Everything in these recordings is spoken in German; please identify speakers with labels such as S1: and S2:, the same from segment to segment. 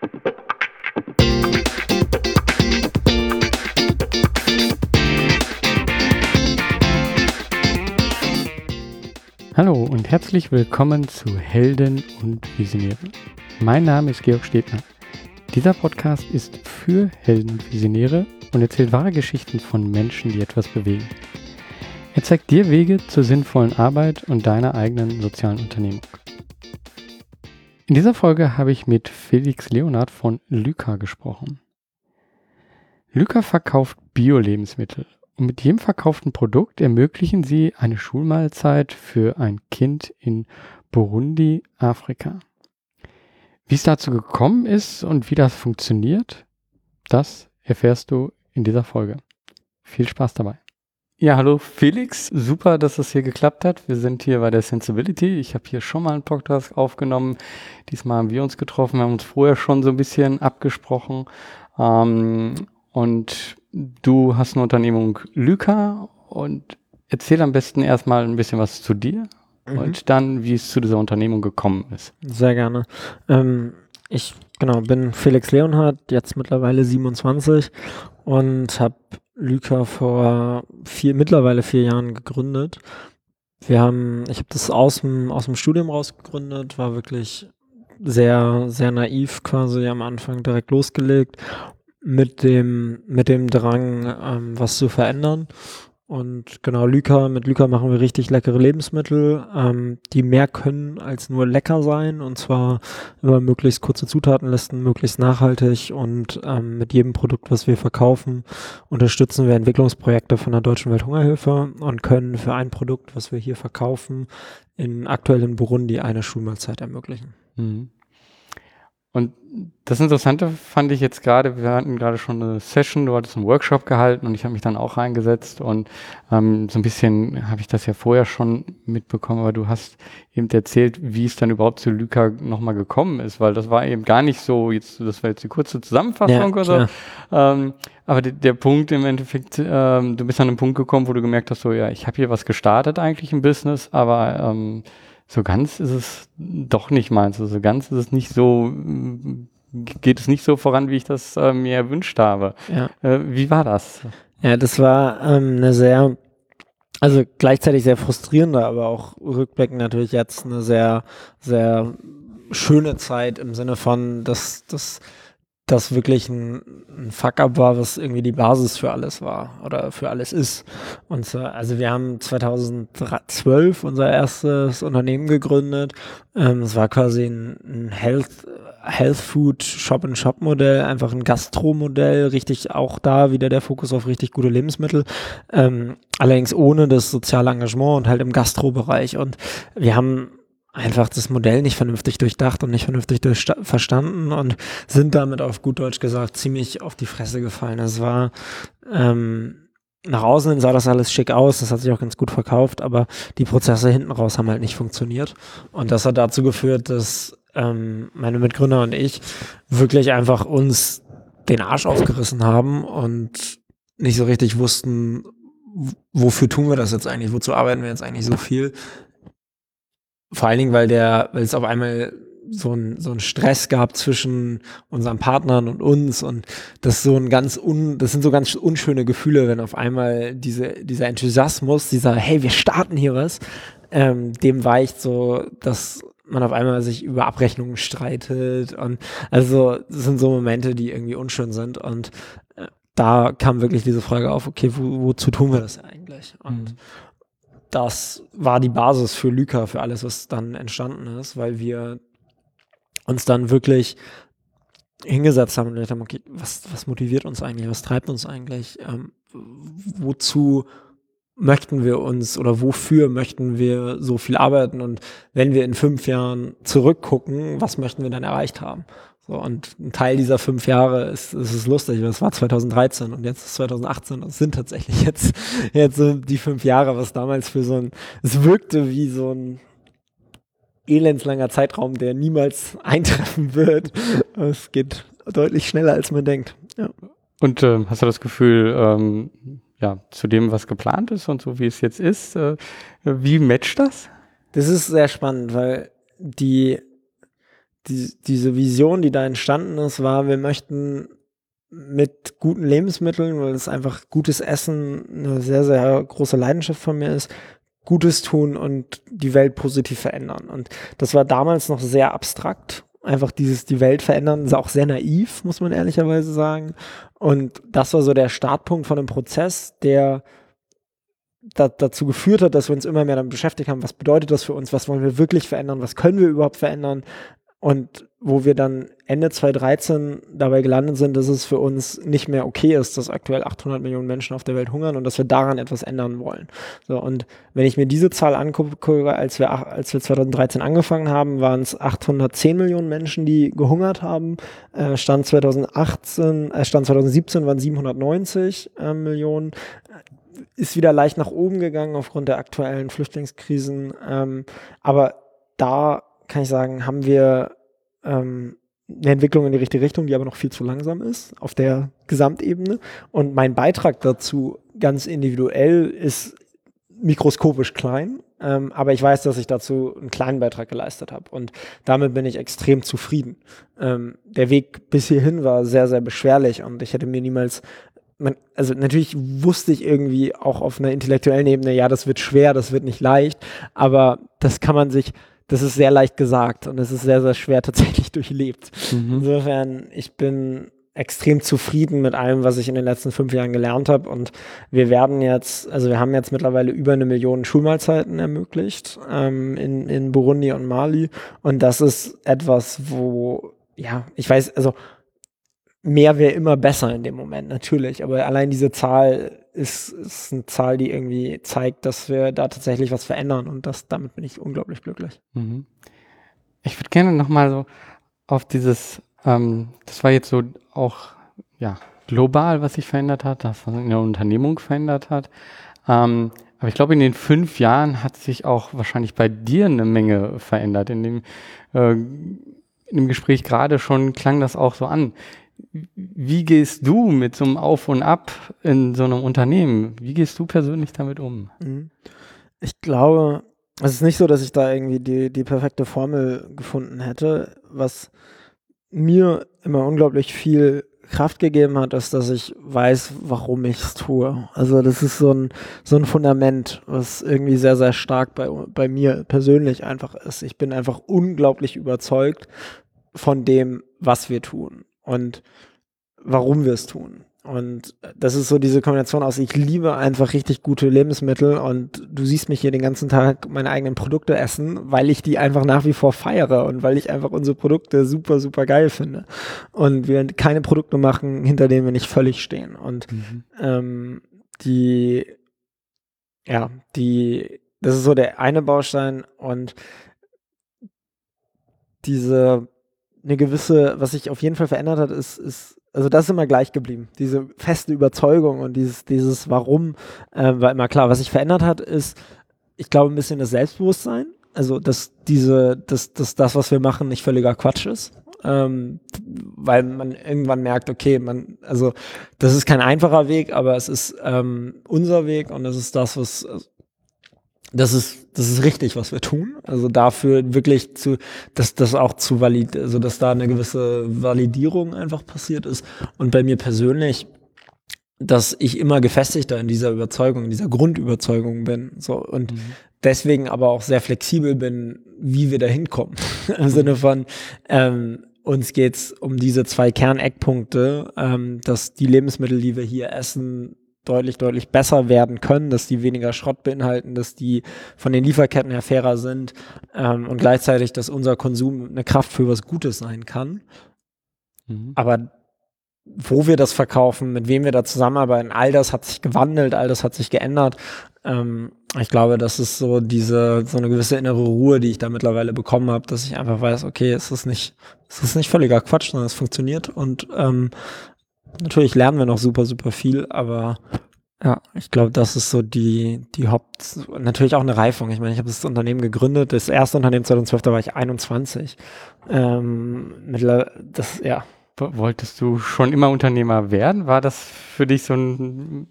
S1: Hallo und herzlich willkommen zu Helden und Visionäre. Mein Name ist Georg Stebner. Dieser Podcast ist für Helden und Visionäre und erzählt wahre Geschichten von Menschen, die etwas bewegen. Er zeigt dir Wege zur sinnvollen Arbeit und deiner eigenen sozialen Unternehmung. In dieser Folge habe ich mit Felix Leonard von Lyca gesprochen. Lyca verkauft Bio-Lebensmittel und mit jedem verkauften Produkt ermöglichen sie eine Schulmahlzeit für ein Kind in Burundi, Afrika. Wie es dazu gekommen ist und wie das funktioniert, das erfährst du in dieser Folge. Viel Spaß dabei. Ja, hallo Felix. Super, dass es hier geklappt hat. Wir sind hier bei der Sensibility. Ich habe hier schon mal einen Podcast aufgenommen. Diesmal haben wir uns getroffen. Wir haben uns vorher schon so ein bisschen abgesprochen. Ähm, und du hast eine Unternehmung Lyca und erzähl am besten erstmal ein bisschen was zu dir mhm. und dann, wie es zu dieser Unternehmung gekommen ist.
S2: Sehr gerne. Ähm, ich genau bin Felix Leonhardt, jetzt mittlerweile 27 und habe Lyca vor vier, mittlerweile vier Jahren gegründet. Wir haben, ich habe das aus dem, aus dem Studium raus gegründet, war wirklich sehr, sehr naiv quasi am Anfang direkt losgelegt mit dem, mit dem Drang, ähm, was zu verändern. Und genau, Lyca, mit Lyca machen wir richtig leckere Lebensmittel, ähm, die mehr können als nur lecker sein und zwar über möglichst kurze Zutatenlisten, möglichst nachhaltig und ähm, mit jedem Produkt, was wir verkaufen, unterstützen wir Entwicklungsprojekte von der Deutschen Welthungerhilfe und können für ein Produkt, was wir hier verkaufen, in aktuell in Burundi eine Schulmahlzeit ermöglichen. Mhm.
S1: Und das Interessante fand ich jetzt gerade, wir hatten gerade schon eine Session, du hattest einen Workshop gehalten und ich habe mich dann auch reingesetzt und ähm, so ein bisschen habe ich das ja vorher schon mitbekommen, aber du hast eben erzählt, wie es dann überhaupt zu Lyca nochmal gekommen ist, weil das war eben gar nicht so, jetzt, das war jetzt die kurze Zusammenfassung ja, oder so. Ähm, aber der, Punkt im Endeffekt, ähm, du bist an einen Punkt gekommen, wo du gemerkt hast, so ja, ich habe hier was gestartet eigentlich im Business, aber ähm, so ganz ist es doch nicht meins. Also ganz ist es nicht so, geht es nicht so voran, wie ich das äh, mir erwünscht habe. Ja. Äh, wie war das?
S2: Ja, das war ähm, eine sehr, also gleichzeitig sehr frustrierende, aber auch rückblickend natürlich jetzt eine sehr, sehr schöne Zeit im Sinne von, dass das das wirklich ein, ein Fuck-up war, was irgendwie die Basis für alles war oder für alles ist. Und so, also wir haben 2012 unser erstes Unternehmen gegründet. Ähm, es war quasi ein, ein Health, Health Food Shop-and-Shop-Modell, einfach ein Gastro-Modell, richtig auch da wieder der Fokus auf richtig gute Lebensmittel. Ähm, allerdings ohne das soziale Engagement und halt im Gastro-Bereich. Und wir haben einfach das Modell nicht vernünftig durchdacht und nicht vernünftig verstanden und sind damit auf gut Deutsch gesagt ziemlich auf die Fresse gefallen. Es war ähm, nach außen hin sah das alles schick aus, das hat sich auch ganz gut verkauft, aber die Prozesse hinten raus haben halt nicht funktioniert. Und das hat dazu geführt, dass ähm, meine Mitgründer und ich wirklich einfach uns den Arsch aufgerissen haben und nicht so richtig wussten, wofür tun wir das jetzt eigentlich, wozu arbeiten wir jetzt eigentlich so viel, vor allen Dingen, weil der, weil es auf einmal so ein, so ein Stress gab zwischen unseren Partnern und uns und das so ein ganz un, das sind so ganz unschöne Gefühle, wenn auf einmal diese, dieser Enthusiasmus, dieser, hey, wir starten hier was, ähm, dem weicht so, dass man auf einmal sich über Abrechnungen streitet und also das sind so Momente, die irgendwie unschön sind und äh, da kam wirklich diese Frage auf, okay, wo, wozu tun wir das eigentlich? Und mhm das war die Basis für Lyca, für alles, was dann entstanden ist, weil wir uns dann wirklich hingesetzt haben und gedacht haben, okay, was, was motiviert uns eigentlich, was treibt uns eigentlich, ähm, wozu möchten wir uns oder wofür möchten wir so viel arbeiten? Und wenn wir in fünf Jahren zurückgucken, was möchten wir dann erreicht haben? So, und ein Teil dieser fünf Jahre ist, ist es lustig, das war 2013 und jetzt ist 2018 und es sind tatsächlich jetzt, jetzt so die fünf Jahre, was damals für so ein, es wirkte wie so ein elendslanger Zeitraum, der niemals eintreffen wird. Es geht deutlich schneller, als man denkt. Ja.
S1: Und äh, hast du das Gefühl, ähm, ja, zu dem, was geplant ist und so wie es jetzt ist, äh, wie matcht das?
S2: Das ist sehr spannend, weil die die, diese Vision, die da entstanden ist, war, wir möchten mit guten Lebensmitteln, weil es einfach gutes Essen eine sehr, sehr große Leidenschaft von mir ist, Gutes tun und die Welt positiv verändern. Und das war damals noch sehr abstrakt. Einfach dieses die Welt verändern, ist auch sehr naiv, muss man ehrlicherweise sagen. Und das war so der Startpunkt von einem Prozess, der da, dazu geführt hat, dass wir uns immer mehr damit beschäftigt haben, was bedeutet das für uns, was wollen wir wirklich verändern, was können wir überhaupt verändern, und wo wir dann Ende 2013 dabei gelandet sind, dass es für uns nicht mehr okay ist, dass aktuell 800 Millionen Menschen auf der Welt hungern und dass wir daran etwas ändern wollen. So, und wenn ich mir diese Zahl angucke, als wir, als wir 2013 angefangen haben, waren es 810 Millionen Menschen, die gehungert haben. Äh, Stand 2018, äh, Stand 2017 waren 790 äh, Millionen ist wieder leicht nach oben gegangen aufgrund der aktuellen Flüchtlingskrisen. Ähm, aber da kann ich sagen, haben wir ähm, eine Entwicklung in die richtige Richtung, die aber noch viel zu langsam ist auf der Gesamtebene. Und mein Beitrag dazu ganz individuell ist mikroskopisch klein, ähm, aber ich weiß, dass ich dazu einen kleinen Beitrag geleistet habe und damit bin ich extrem zufrieden. Ähm, der Weg bis hierhin war sehr, sehr beschwerlich und ich hätte mir niemals man, also natürlich wusste ich irgendwie auch auf einer intellektuellen Ebene, ja, das wird schwer, das wird nicht leicht, aber das kann man sich das ist sehr leicht gesagt und es ist sehr, sehr schwer tatsächlich durchlebt. Mhm. Insofern, ich bin extrem zufrieden mit allem, was ich in den letzten fünf Jahren gelernt habe. Und wir werden jetzt, also wir haben jetzt mittlerweile über eine Million Schulmahlzeiten ermöglicht ähm, in, in Burundi und Mali. Und das ist etwas, wo, ja, ich weiß, also mehr wäre immer besser in dem Moment, natürlich. Aber allein diese Zahl ist, ist eine Zahl, die irgendwie zeigt, dass wir da tatsächlich was verändern und das, damit bin ich unglaublich glücklich. Mhm.
S1: Ich würde gerne nochmal so auf dieses, ähm, das war jetzt so auch, ja, global, was sich verändert hat, das, was in der Unternehmung verändert hat. Ähm, aber ich glaube, in den fünf Jahren hat sich auch wahrscheinlich bei dir eine Menge verändert. In dem, äh, in dem Gespräch gerade schon klang das auch so an wie gehst du mit so einem Auf und Ab in so einem Unternehmen? Wie gehst du persönlich damit um? Mhm.
S2: Ich glaube, es ist nicht so, dass ich da irgendwie die, die perfekte Formel gefunden hätte. Was mir immer unglaublich viel Kraft gegeben hat, ist, dass ich weiß, warum ich es tue. Also das ist so ein, so ein Fundament, was irgendwie sehr, sehr stark bei, bei mir persönlich einfach ist. Ich bin einfach unglaublich überzeugt von dem, was wir tun und warum wir es tun. Und das ist so diese Kombination aus, ich liebe einfach richtig gute Lebensmittel und du siehst mich hier den ganzen Tag meine eigenen Produkte essen, weil ich die einfach nach wie vor feiere und weil ich einfach unsere Produkte super, super geil finde. Und wir keine Produkte machen, hinter denen wir nicht völlig stehen. Und mhm. ähm, die, ja, die, das ist so der eine Baustein und diese eine gewisse, was sich auf jeden Fall verändert hat, ist, ist also das ist immer gleich geblieben. Diese feste Überzeugung und dieses, dieses Warum äh, war immer klar. Was sich verändert hat, ist, ich glaube, ein bisschen das Selbstbewusstsein. Also, dass diese, dass, dass das, was wir machen, nicht völliger Quatsch ist. Ähm, weil man irgendwann merkt, okay, man, also das ist kein einfacher Weg, aber es ist ähm, unser Weg und das ist das, was das ist, das ist richtig, was wir tun. Also dafür wirklich zu, dass das auch zu valid, also dass da eine gewisse Validierung einfach passiert ist. Und bei mir persönlich, dass ich immer gefestigter in dieser Überzeugung, in dieser Grundüberzeugung bin. So und mhm. deswegen aber auch sehr flexibel bin, wie wir da hinkommen. Im Sinne von, ähm, uns geht's um diese zwei Kerneckpunkte, ähm, dass die Lebensmittel, die wir hier essen, deutlich, deutlich besser werden können, dass die weniger Schrott beinhalten, dass die von den Lieferketten her fairer sind ähm, und gleichzeitig, dass unser Konsum eine Kraft für was Gutes sein kann. Mhm. Aber wo wir das verkaufen, mit wem wir da zusammenarbeiten, all das hat sich gewandelt, all das hat sich geändert. Ähm, ich glaube, das ist so diese, so eine gewisse innere Ruhe, die ich da mittlerweile bekommen habe, dass ich einfach weiß, okay, es ist nicht, es ist nicht völliger Quatsch, sondern es funktioniert und ähm, Natürlich lernen wir noch super, super viel, aber ja, ich glaube, das ist so die, die Haupt, natürlich auch eine Reifung. Ich meine, ich habe das Unternehmen gegründet, das erste Unternehmen 2012, da war ich 21. Ähm, mittlerweile, das, ja,
S1: wolltest du schon immer Unternehmer werden? War das für dich so ein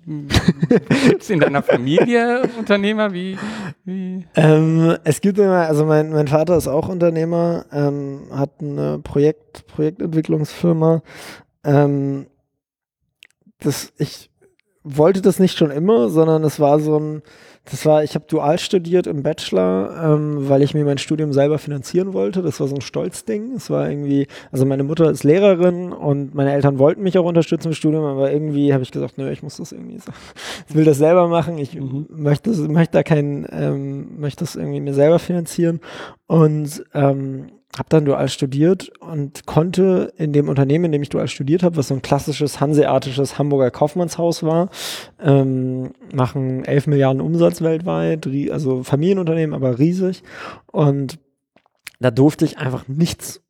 S1: Gibt in deiner Familie Unternehmer? Wie? wie?
S2: Ähm, es gibt immer, also mein, mein Vater ist auch Unternehmer, ähm, hat eine Projekt, Projektentwicklungsfirma. Ähm, das, ich wollte das nicht schon immer, sondern es war so ein, das war, ich habe dual studiert im Bachelor, ähm, weil ich mir mein Studium selber finanzieren wollte. Das war so ein Stolzding. Es war irgendwie, also meine Mutter ist Lehrerin und meine Eltern wollten mich auch unterstützen im Studium, aber irgendwie habe ich gesagt, nö, ich muss das irgendwie so, ich will das selber machen. Ich mhm. möchte, möchte da kein, ähm, möchte das irgendwie mir selber finanzieren und ähm, habe dann dual studiert und konnte in dem Unternehmen, in dem ich dual studiert habe, was so ein klassisches hanseatisches Hamburger Kaufmannshaus war, ähm, machen 11 Milliarden Umsatz weltweit, also Familienunternehmen, aber riesig. Und da durfte ich einfach nichts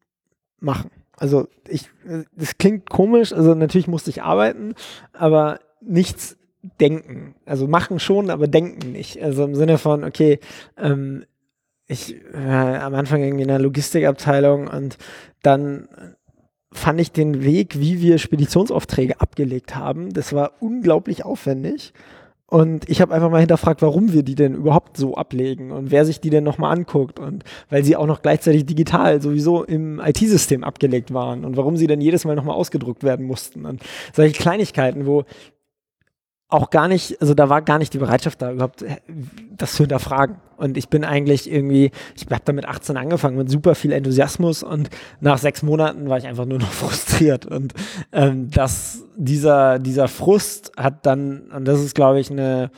S2: machen. Also ich, das klingt komisch, also natürlich musste ich arbeiten, aber nichts denken. Also machen schon, aber denken nicht. Also im Sinne von, okay, ähm, ich äh, am Anfang irgendwie in der Logistikabteilung und dann fand ich den Weg, wie wir Speditionsaufträge abgelegt haben, das war unglaublich aufwendig. Und ich habe einfach mal hinterfragt, warum wir die denn überhaupt so ablegen und wer sich die denn nochmal anguckt und weil sie auch noch gleichzeitig digital sowieso im IT-System abgelegt waren und warum sie dann jedes Mal nochmal ausgedruckt werden mussten und solche Kleinigkeiten, wo auch gar nicht, also da war gar nicht die Bereitschaft da, überhaupt das zu hinterfragen. Und ich bin eigentlich irgendwie, ich habe da mit 18 angefangen mit super viel Enthusiasmus und nach sechs Monaten war ich einfach nur noch frustriert. Und ähm, das, dieser, dieser Frust hat dann, und das ist, glaube ich, eine,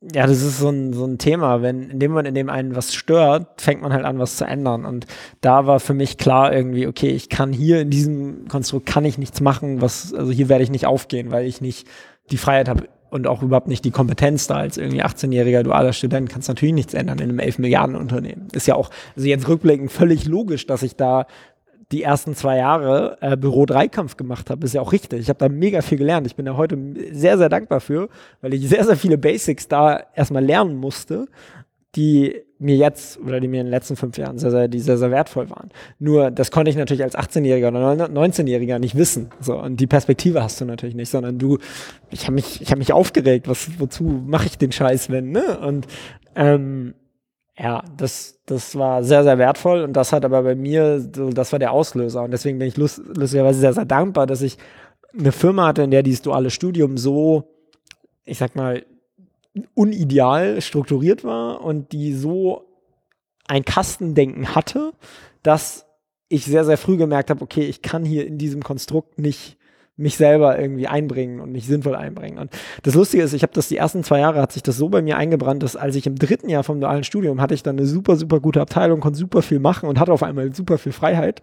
S2: ja, das ist so ein, so ein Thema, wenn in dem Moment, in dem einen was stört, fängt man halt an, was zu ändern. Und da war für mich klar irgendwie, okay, ich kann hier in diesem Konstrukt kann ich nichts machen, was, also hier werde ich nicht aufgehen, weil ich nicht die Freiheit habe und auch überhaupt nicht die Kompetenz da als irgendwie 18-jähriger dualer Student, kannst natürlich nichts ändern in einem 11 Milliarden Unternehmen. Ist ja auch, also jetzt rückblickend völlig logisch, dass ich da die ersten zwei Jahre äh, Büro-Dreikampf gemacht habe, ist ja auch richtig. Ich habe da mega viel gelernt. Ich bin da heute sehr, sehr dankbar für, weil ich sehr, sehr viele Basics da erstmal lernen musste die mir jetzt oder die mir in den letzten fünf Jahren sehr, sehr, die sehr, sehr wertvoll waren. Nur das konnte ich natürlich als 18-Jähriger oder 19-Jähriger nicht wissen. So, und die Perspektive hast du natürlich nicht, sondern du, ich habe mich, ich habe mich aufgeregt, was, wozu mache ich den Scheiß, wenn, ne? Und ähm, ja, das, das war sehr, sehr wertvoll und das hat aber bei mir, so, das war der Auslöser. Und deswegen bin ich lust, lustigerweise sehr, sehr dankbar, dass ich eine Firma hatte, in der dieses duale Studium so, ich sag mal, unideal strukturiert war und die so ein Kastendenken hatte, dass ich sehr, sehr früh gemerkt habe, okay, ich kann hier in diesem Konstrukt nicht mich selber irgendwie einbringen und mich sinnvoll einbringen. Und das Lustige ist, ich habe das die ersten zwei Jahre, hat sich das so bei mir eingebrannt, dass als ich im dritten Jahr vom dualen Studium hatte ich dann eine super, super gute Abteilung, konnte super viel machen und hatte auf einmal super viel Freiheit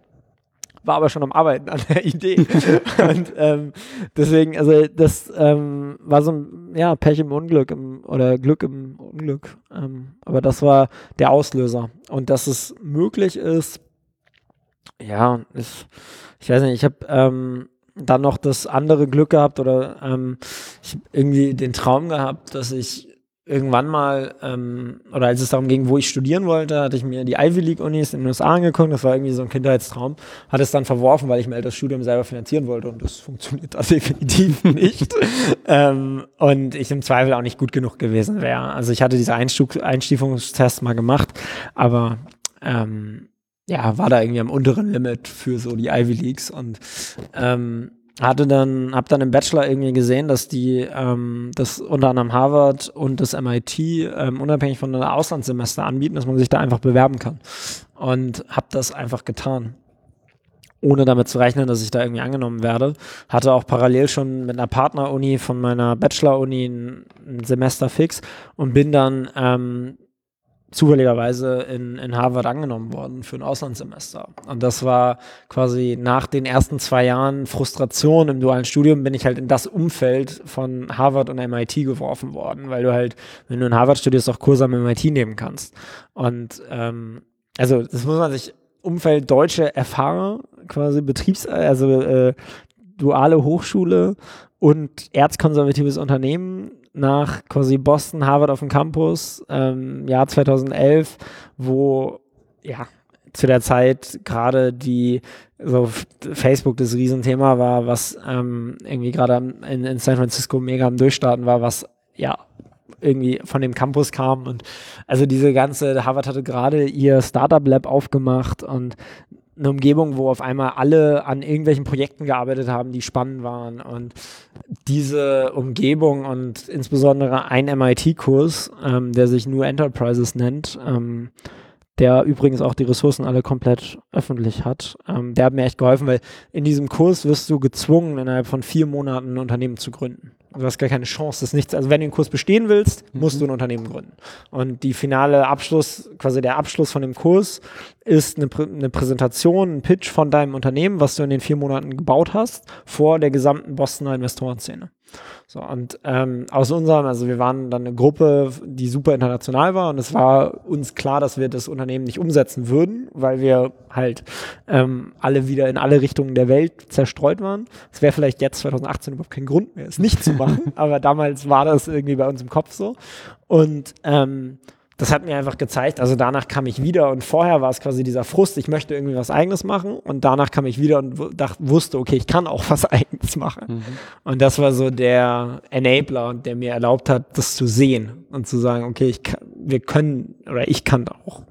S2: war aber schon am Arbeiten an der Idee. und ähm, deswegen, also das ähm, war so ein ja, Pech im Unglück im, oder Glück im Unglück. Ähm, aber das war der Auslöser. Und dass es möglich ist, ja, ist, ich weiß nicht, ich habe ähm, dann noch das andere Glück gehabt oder ähm, ich habe irgendwie den Traum gehabt, dass ich irgendwann mal, ähm, oder als es darum ging, wo ich studieren wollte, hatte ich mir die Ivy League Unis in den USA angeguckt. Das war irgendwie so ein Kindheitstraum. Hatte es dann verworfen, weil ich mir das Studium selber finanzieren wollte und das funktioniert da definitiv nicht. ähm, und ich im Zweifel auch nicht gut genug gewesen wäre. Also ich hatte diese Einstuf Einstufungstests mal gemacht, aber ähm, ja, war da irgendwie am unteren Limit für so die Ivy Leagues und ähm, hatte dann, hab dann im Bachelor irgendwie gesehen, dass die, ähm, das unter anderem Harvard und das MIT ähm, unabhängig von einem Auslandssemester anbieten, dass man sich da einfach bewerben kann. Und hab das einfach getan. Ohne damit zu rechnen, dass ich da irgendwie angenommen werde. Hatte auch parallel schon mit einer Partneruni von meiner Bachelor-Uni ein, Semester fix und bin dann ähm, zufälligerweise in, in Harvard angenommen worden für ein Auslandssemester. Und das war quasi nach den ersten zwei Jahren Frustration im dualen Studium bin ich halt in das Umfeld von Harvard und MIT geworfen worden, weil du halt, wenn du in Harvard studierst, auch Kurse am MIT nehmen kannst. Und ähm, also das muss man sich Umfeld deutsche Erfahrer, quasi Betriebs-, also äh, duale Hochschule und erzkonservatives Unternehmen nach quasi Boston, Harvard auf dem Campus, ähm, Jahr 2011, wo ja zu der Zeit gerade die so Facebook das Riesenthema war, was ähm, irgendwie gerade in, in San Francisco mega am Durchstarten war, was ja irgendwie von dem Campus kam. Und also diese ganze, Harvard hatte gerade ihr Startup Lab aufgemacht und eine Umgebung, wo auf einmal alle an irgendwelchen Projekten gearbeitet haben, die spannend waren. Und diese Umgebung und insbesondere ein MIT-Kurs, ähm, der sich New Enterprises nennt, ähm, der übrigens auch die Ressourcen alle komplett öffentlich hat, ähm, der hat mir echt geholfen, weil in diesem Kurs wirst du gezwungen, innerhalb von vier Monaten ein Unternehmen zu gründen. Du hast gar keine Chance, das nichts. Also wenn du den Kurs bestehen willst, musst mhm. du ein Unternehmen gründen. Und die finale Abschluss, quasi der Abschluss von dem Kurs, ist eine, Prä eine Präsentation, ein Pitch von deinem Unternehmen, was du in den vier Monaten gebaut hast, vor der gesamten Bostoner Investorenszene. So, und ähm, aus unserem, also wir waren dann eine Gruppe, die super international war und es war uns klar, dass wir das Unternehmen nicht umsetzen würden, weil wir halt ähm, alle wieder in alle Richtungen der Welt zerstreut waren. Es wäre vielleicht jetzt 2018 überhaupt kein Grund mehr, es nicht zu machen, aber damals war das irgendwie bei uns im Kopf so. Und ähm, das hat mir einfach gezeigt, also danach kam ich wieder und vorher war es quasi dieser Frust, ich möchte irgendwie was Eigenes machen und danach kam ich wieder und dachte, wusste, okay, ich kann auch was Eigenes machen. Mhm. Und das war so der Enabler, der mir erlaubt hat, das zu sehen und zu sagen, okay, ich kann, wir können oder ich kann auch,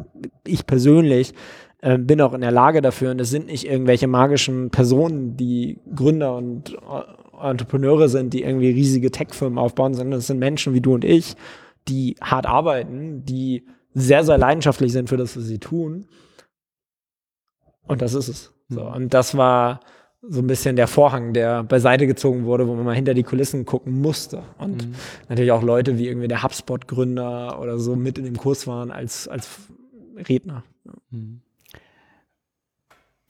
S2: ich persönlich äh, bin auch in der Lage dafür und es sind nicht irgendwelche magischen Personen, die Gründer und Entrepreneure sind, die irgendwie riesige Tech-Firmen aufbauen, sondern es sind Menschen wie du und ich, die hart arbeiten, die sehr, sehr leidenschaftlich sind für das, was sie tun. Und das ist es. So, mhm. und das war so ein bisschen der Vorhang, der beiseite gezogen wurde, wo man mal hinter die Kulissen gucken musste. Und mhm. natürlich auch Leute wie irgendwie der HubSpot-Gründer oder so mit in dem Kurs waren als, als Redner. Mhm.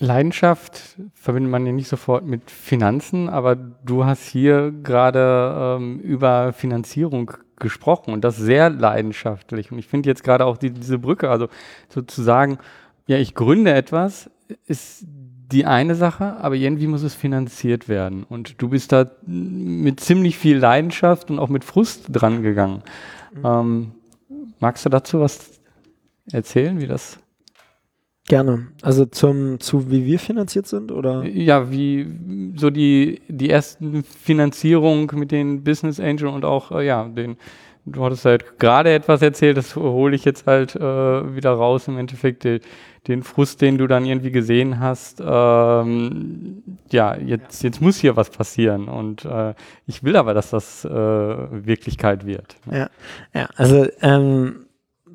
S1: Leidenschaft verbindet man ja nicht sofort mit Finanzen, aber du hast hier gerade ähm, über Finanzierung gesprochen und das sehr leidenschaftlich. Und ich finde jetzt gerade auch die, diese Brücke, also sozusagen, ja, ich gründe etwas, ist die eine Sache, aber irgendwie muss es finanziert werden. Und du bist da mit ziemlich viel Leidenschaft und auch mit Frust dran gegangen. Mhm. Ähm, magst du dazu was erzählen, wie das
S2: Gerne. Also zum, zu wie wir finanziert sind, oder?
S1: Ja, wie so die, die ersten Finanzierung mit den Business Angel und auch, äh, ja, den, du hattest halt gerade etwas erzählt, das hole ich jetzt halt äh, wieder raus im Endeffekt, den, den Frust, den du dann irgendwie gesehen hast, ähm, ja, jetzt, jetzt muss hier was passieren und äh, ich will aber, dass das äh, Wirklichkeit wird.
S2: Ja, ja, also ähm,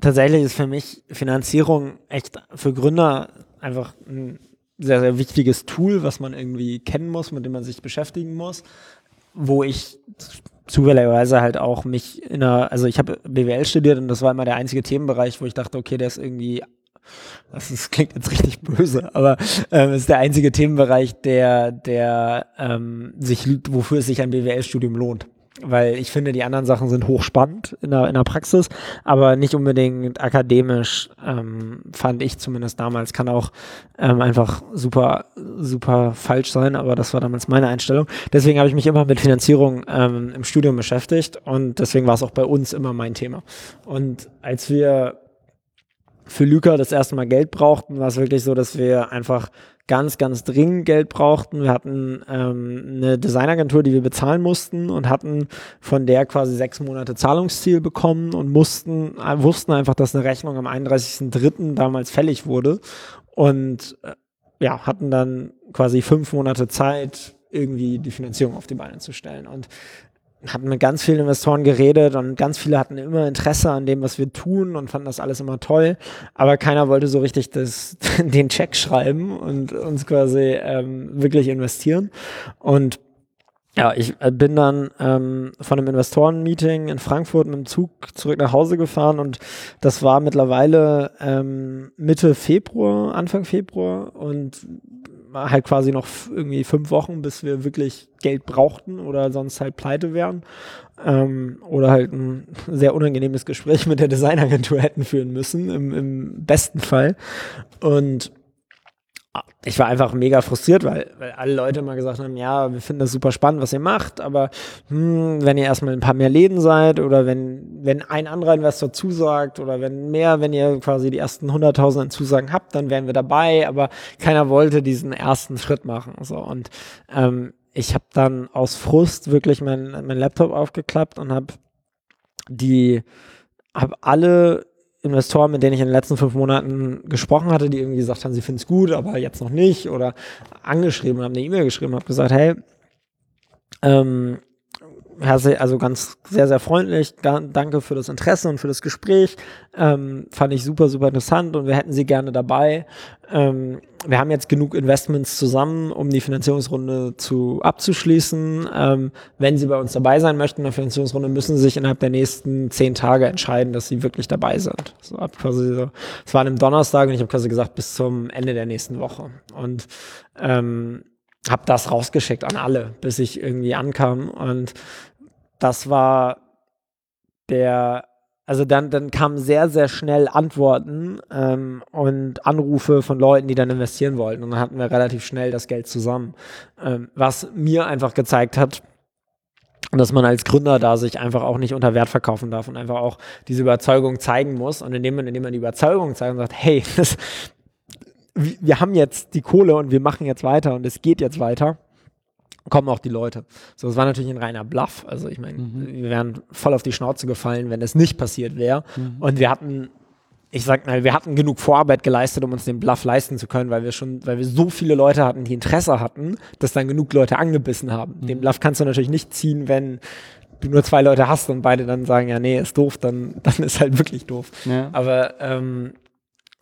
S2: tatsächlich ist für mich Finanzierung echt für Gründer einfach ein sehr, sehr wichtiges Tool, was man irgendwie kennen muss, mit dem man sich beschäftigen muss, wo ich zufälligerweise halt auch mich in einer, also ich habe BWL studiert und das war immer der einzige Themenbereich, wo ich dachte, okay, der ist irgendwie, das, ist, klingt jetzt richtig böse, aber ähm, ist der einzige Themenbereich, der, der ähm, sich, wofür es sich ein BWL-Studium lohnt weil ich finde, die anderen Sachen sind hochspannend in der, in der Praxis, aber nicht unbedingt akademisch, ähm, fand ich zumindest damals. Kann auch ähm, einfach super, super falsch sein, aber das war damals meine Einstellung. Deswegen habe ich mich immer mit Finanzierung ähm, im Studium beschäftigt und deswegen war es auch bei uns immer mein Thema. Und als wir für Lüker das erste Mal Geld brauchten, war es wirklich so, dass wir einfach ganz, ganz dringend Geld brauchten. Wir hatten ähm, eine Designagentur, die wir bezahlen mussten und hatten von der quasi sechs Monate Zahlungsziel bekommen und mussten, äh, wussten einfach, dass eine Rechnung am 31.03. damals fällig wurde und äh, ja, hatten dann quasi fünf Monate Zeit, irgendwie die Finanzierung auf die Beine zu stellen. Und hatten mit ganz vielen Investoren geredet und ganz viele hatten immer Interesse an dem, was wir tun und fanden das alles immer toll. Aber keiner wollte so richtig das, den Check schreiben und uns quasi ähm, wirklich investieren. Und ja, ich äh, bin dann ähm, von einem Investoren-Meeting in Frankfurt mit dem Zug zurück nach Hause gefahren und das war mittlerweile ähm, Mitte Februar, Anfang Februar und halt quasi noch irgendwie fünf Wochen, bis wir wirklich Geld brauchten oder sonst halt pleite wären. Ähm, oder halt ein sehr unangenehmes Gespräch mit der Designagentur hätten führen müssen, im, im besten Fall. Und ich war einfach mega frustriert, weil, weil alle Leute immer gesagt haben, ja, wir finden das super spannend, was ihr macht, aber hm, wenn ihr erstmal ein paar mehr Läden seid oder wenn, wenn ein anderer Investor zusagt oder wenn mehr, wenn ihr quasi die ersten 100.000 Zusagen habt, dann wären wir dabei, aber keiner wollte diesen ersten Schritt machen. So. Und ähm, ich habe dann aus Frust wirklich meinen mein Laptop aufgeklappt und habe die, habe alle Investoren, mit denen ich in den letzten fünf Monaten gesprochen hatte, die irgendwie gesagt haben, sie finden es gut, aber jetzt noch nicht, oder angeschrieben haben eine E-Mail geschrieben habe gesagt, hey, ähm, also ganz sehr, sehr freundlich. Danke für das Interesse und für das Gespräch. Ähm, fand ich super, super interessant und wir hätten Sie gerne dabei. Ähm, wir haben jetzt genug Investments zusammen, um die Finanzierungsrunde zu abzuschließen. Ähm, wenn Sie bei uns dabei sein möchten in der Finanzierungsrunde, müssen Sie sich innerhalb der nächsten zehn Tage entscheiden, dass Sie wirklich dabei sind. So ab quasi so. Es war an einem Donnerstag und ich habe quasi gesagt, bis zum Ende der nächsten Woche. Und ähm, habe das rausgeschickt an alle, bis ich irgendwie ankam. Und das war der, also dann, dann kamen sehr, sehr schnell Antworten ähm, und Anrufe von Leuten, die dann investieren wollten. Und dann hatten wir relativ schnell das Geld zusammen. Ähm, was mir einfach gezeigt hat, dass man als Gründer da sich einfach auch nicht unter Wert verkaufen darf und einfach auch diese Überzeugung zeigen muss. Und indem man, indem man die Überzeugung zeigt und sagt, hey, das, wir haben jetzt die Kohle und wir machen jetzt weiter und es geht jetzt weiter, kommen auch die Leute. So, es war natürlich ein reiner Bluff. Also ich meine, mhm. wir wären voll auf die Schnauze gefallen, wenn es nicht passiert wäre. Mhm. Und wir hatten, ich sag mal, wir hatten genug Vorarbeit geleistet, um uns den Bluff leisten zu können, weil wir schon, weil wir so viele Leute hatten, die Interesse hatten, dass dann genug Leute angebissen haben. Mhm. Den Bluff kannst du natürlich nicht ziehen, wenn du nur zwei Leute hast und beide dann sagen, ja, nee, ist doof, dann, dann ist halt wirklich doof. Ja. Aber ähm,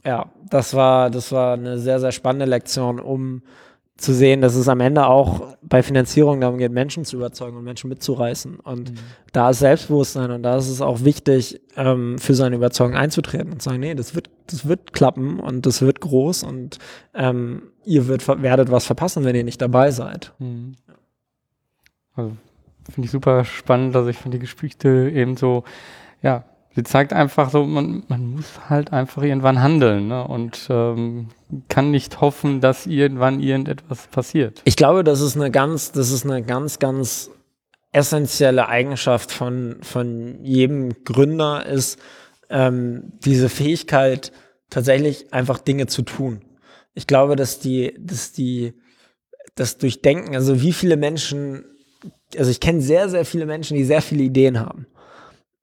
S2: ja, das war, das war eine sehr, sehr spannende Lektion, um zu sehen, dass es am Ende auch bei Finanzierung darum geht, Menschen zu überzeugen und Menschen mitzureißen. Und mhm. da ist Selbstbewusstsein und da ist es auch wichtig, ähm, für seine Überzeugung einzutreten und zu sagen, nee, das wird, das wird klappen und das wird groß und ähm, ihr wird, werdet was verpassen, wenn ihr nicht dabei seid. Mhm.
S1: Also finde ich super spannend, dass ich von die Geschichte eben so, ja, sie zeigt einfach so, man, man muss halt einfach irgendwann handeln ne? und ähm, kann nicht hoffen, dass irgendwann irgendetwas passiert.
S2: Ich glaube, das ist eine ganz, das ist eine ganz, ganz essentielle Eigenschaft von, von jedem Gründer ist ähm, diese Fähigkeit, tatsächlich einfach Dinge zu tun. Ich glaube, dass die, dass die, das Durchdenken, also wie viele Menschen, also ich kenne sehr, sehr viele Menschen, die sehr viele Ideen haben.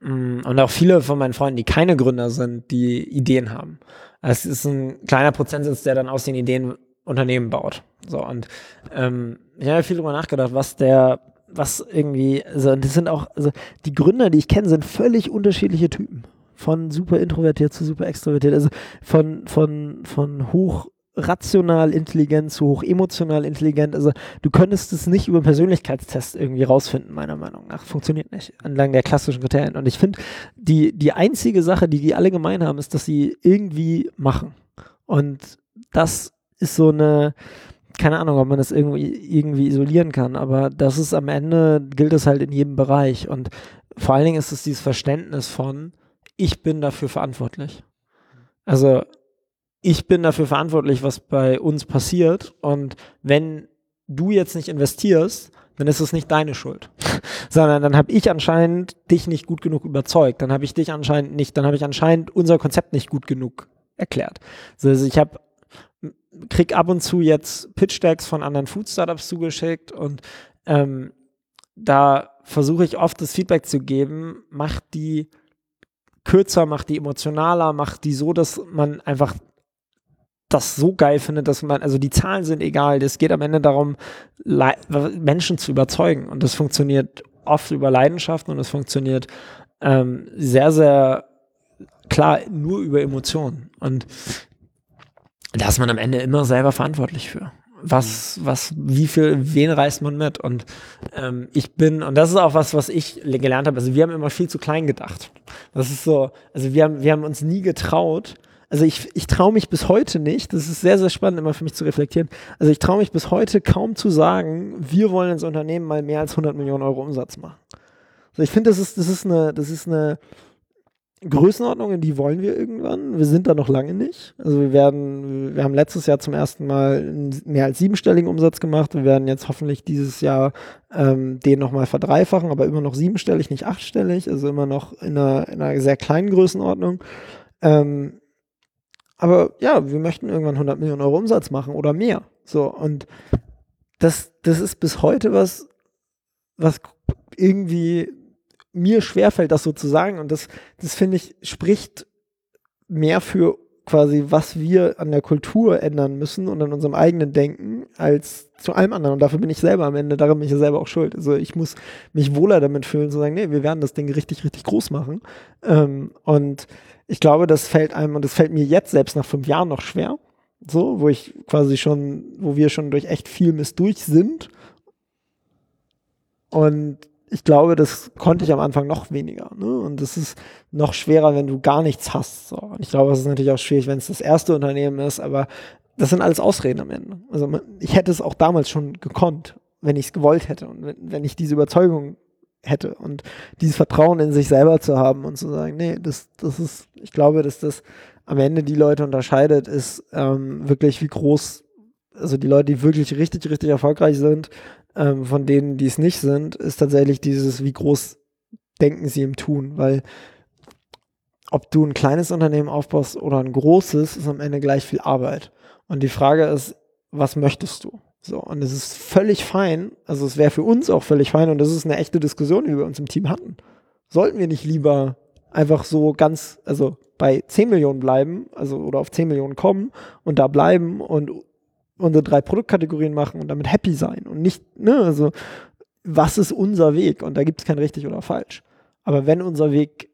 S2: Mm, und auch viele von meinen Freunden, die keine Gründer sind, die Ideen haben. Es ist ein kleiner Prozentsatz, der dann aus den Ideen Unternehmen baut. So, und ähm, ich habe viel darüber nachgedacht, was der, was irgendwie, also das sind auch, also die Gründer, die ich kenne, sind völlig unterschiedliche Typen. Von super introvertiert zu super extrovertiert, also von, von, von hoch rational intelligent zu hoch emotional intelligent. Also du könntest es nicht über einen Persönlichkeitstest irgendwie rausfinden, meiner Meinung nach. Funktioniert nicht entlang der klassischen Kriterien. Und ich finde, die, die einzige Sache, die die alle gemein haben, ist, dass sie irgendwie machen. Und das ist so eine, keine Ahnung, ob man das irgendwie, irgendwie isolieren kann, aber das ist am Ende, gilt es halt in jedem Bereich. Und vor allen Dingen ist es dieses Verständnis von, ich bin dafür verantwortlich. Also ich bin dafür verantwortlich, was bei uns passiert. Und wenn du jetzt nicht investierst, dann ist es nicht deine Schuld, sondern dann habe ich anscheinend dich nicht gut genug überzeugt. Dann habe ich dich anscheinend nicht, dann habe ich anscheinend unser Konzept nicht gut genug erklärt. Also ich habe krieg ab und zu jetzt Pitch Decks von anderen Food Startups zugeschickt und ähm, da versuche ich oft das Feedback zu geben, macht die kürzer, macht die emotionaler, macht die so, dass man einfach das so geil findet, dass man, also die Zahlen sind egal, es geht am Ende darum, Menschen zu überzeugen und das funktioniert oft über Leidenschaft und es funktioniert ähm, sehr, sehr klar nur über Emotionen und da ist man am Ende immer selber verantwortlich für. Was, was, wie viel, wen reißt man mit? Und ähm, ich bin, und das ist auch was, was ich gelernt habe. Also wir haben immer viel zu klein gedacht. Das ist so, also wir haben, wir haben uns nie getraut, also ich, ich traue mich bis heute nicht, das ist sehr, sehr spannend immer für mich zu reflektieren, also ich traue mich bis heute kaum zu sagen, wir wollen ins Unternehmen mal mehr als 100 Millionen Euro Umsatz machen. Also ich finde, das ist, das ist eine, das ist eine, Größenordnung, in die wollen wir irgendwann. Wir sind da noch lange nicht. Also wir werden, wir haben letztes Jahr zum ersten Mal einen mehr als siebenstelligen Umsatz gemacht. Wir werden jetzt hoffentlich dieses Jahr ähm, den nochmal verdreifachen, aber immer noch siebenstellig, nicht achtstellig. Also immer noch in einer, in einer sehr kleinen Größenordnung. Ähm, aber ja, wir möchten irgendwann 100 Millionen Euro Umsatz machen oder mehr. So und das, das ist bis heute was, was irgendwie mir schwerfällt, das so zu sagen. Und das, das finde ich, spricht mehr für quasi, was wir an der Kultur ändern müssen und an unserem eigenen Denken, als zu allem anderen. Und dafür bin ich selber am Ende, daran bin ich ja selber auch schuld. Also ich muss mich wohler damit fühlen, zu sagen, nee, wir werden das Ding richtig, richtig groß machen. Ähm, und ich glaube, das fällt einem, und das fällt mir jetzt selbst nach fünf Jahren noch schwer. So, wo ich quasi schon, wo wir schon durch echt viel Mist durch sind. Und ich glaube, das konnte ich am Anfang noch weniger. Ne? Und das ist noch schwerer, wenn du gar nichts hast. So. Und ich glaube, es ist natürlich auch schwierig, wenn es das erste Unternehmen ist, aber das sind alles Ausreden am Ende. Also ich hätte es auch damals schon gekonnt, wenn ich es gewollt hätte und wenn, wenn ich diese Überzeugung hätte und dieses Vertrauen in sich selber zu haben und zu sagen, nee, das, das ist, ich glaube, dass das am Ende die Leute unterscheidet, ist ähm, wirklich wie groß, also die Leute, die wirklich richtig, richtig erfolgreich sind, ähm, von denen, die es nicht sind, ist tatsächlich dieses, wie groß denken sie im Tun, weil ob du ein kleines Unternehmen aufbaust oder ein großes, ist am Ende gleich viel Arbeit. Und die Frage ist, was möchtest du? So, und es ist völlig fein, also es wäre für uns auch völlig fein, und das ist eine echte Diskussion, die wir uns im Team hatten. Sollten wir nicht lieber einfach so ganz, also bei 10 Millionen bleiben, also oder auf 10 Millionen kommen und da bleiben und unsere drei Produktkategorien machen und damit happy sein und nicht, ne, also was ist unser Weg? Und da gibt es kein richtig oder falsch. Aber wenn unser Weg,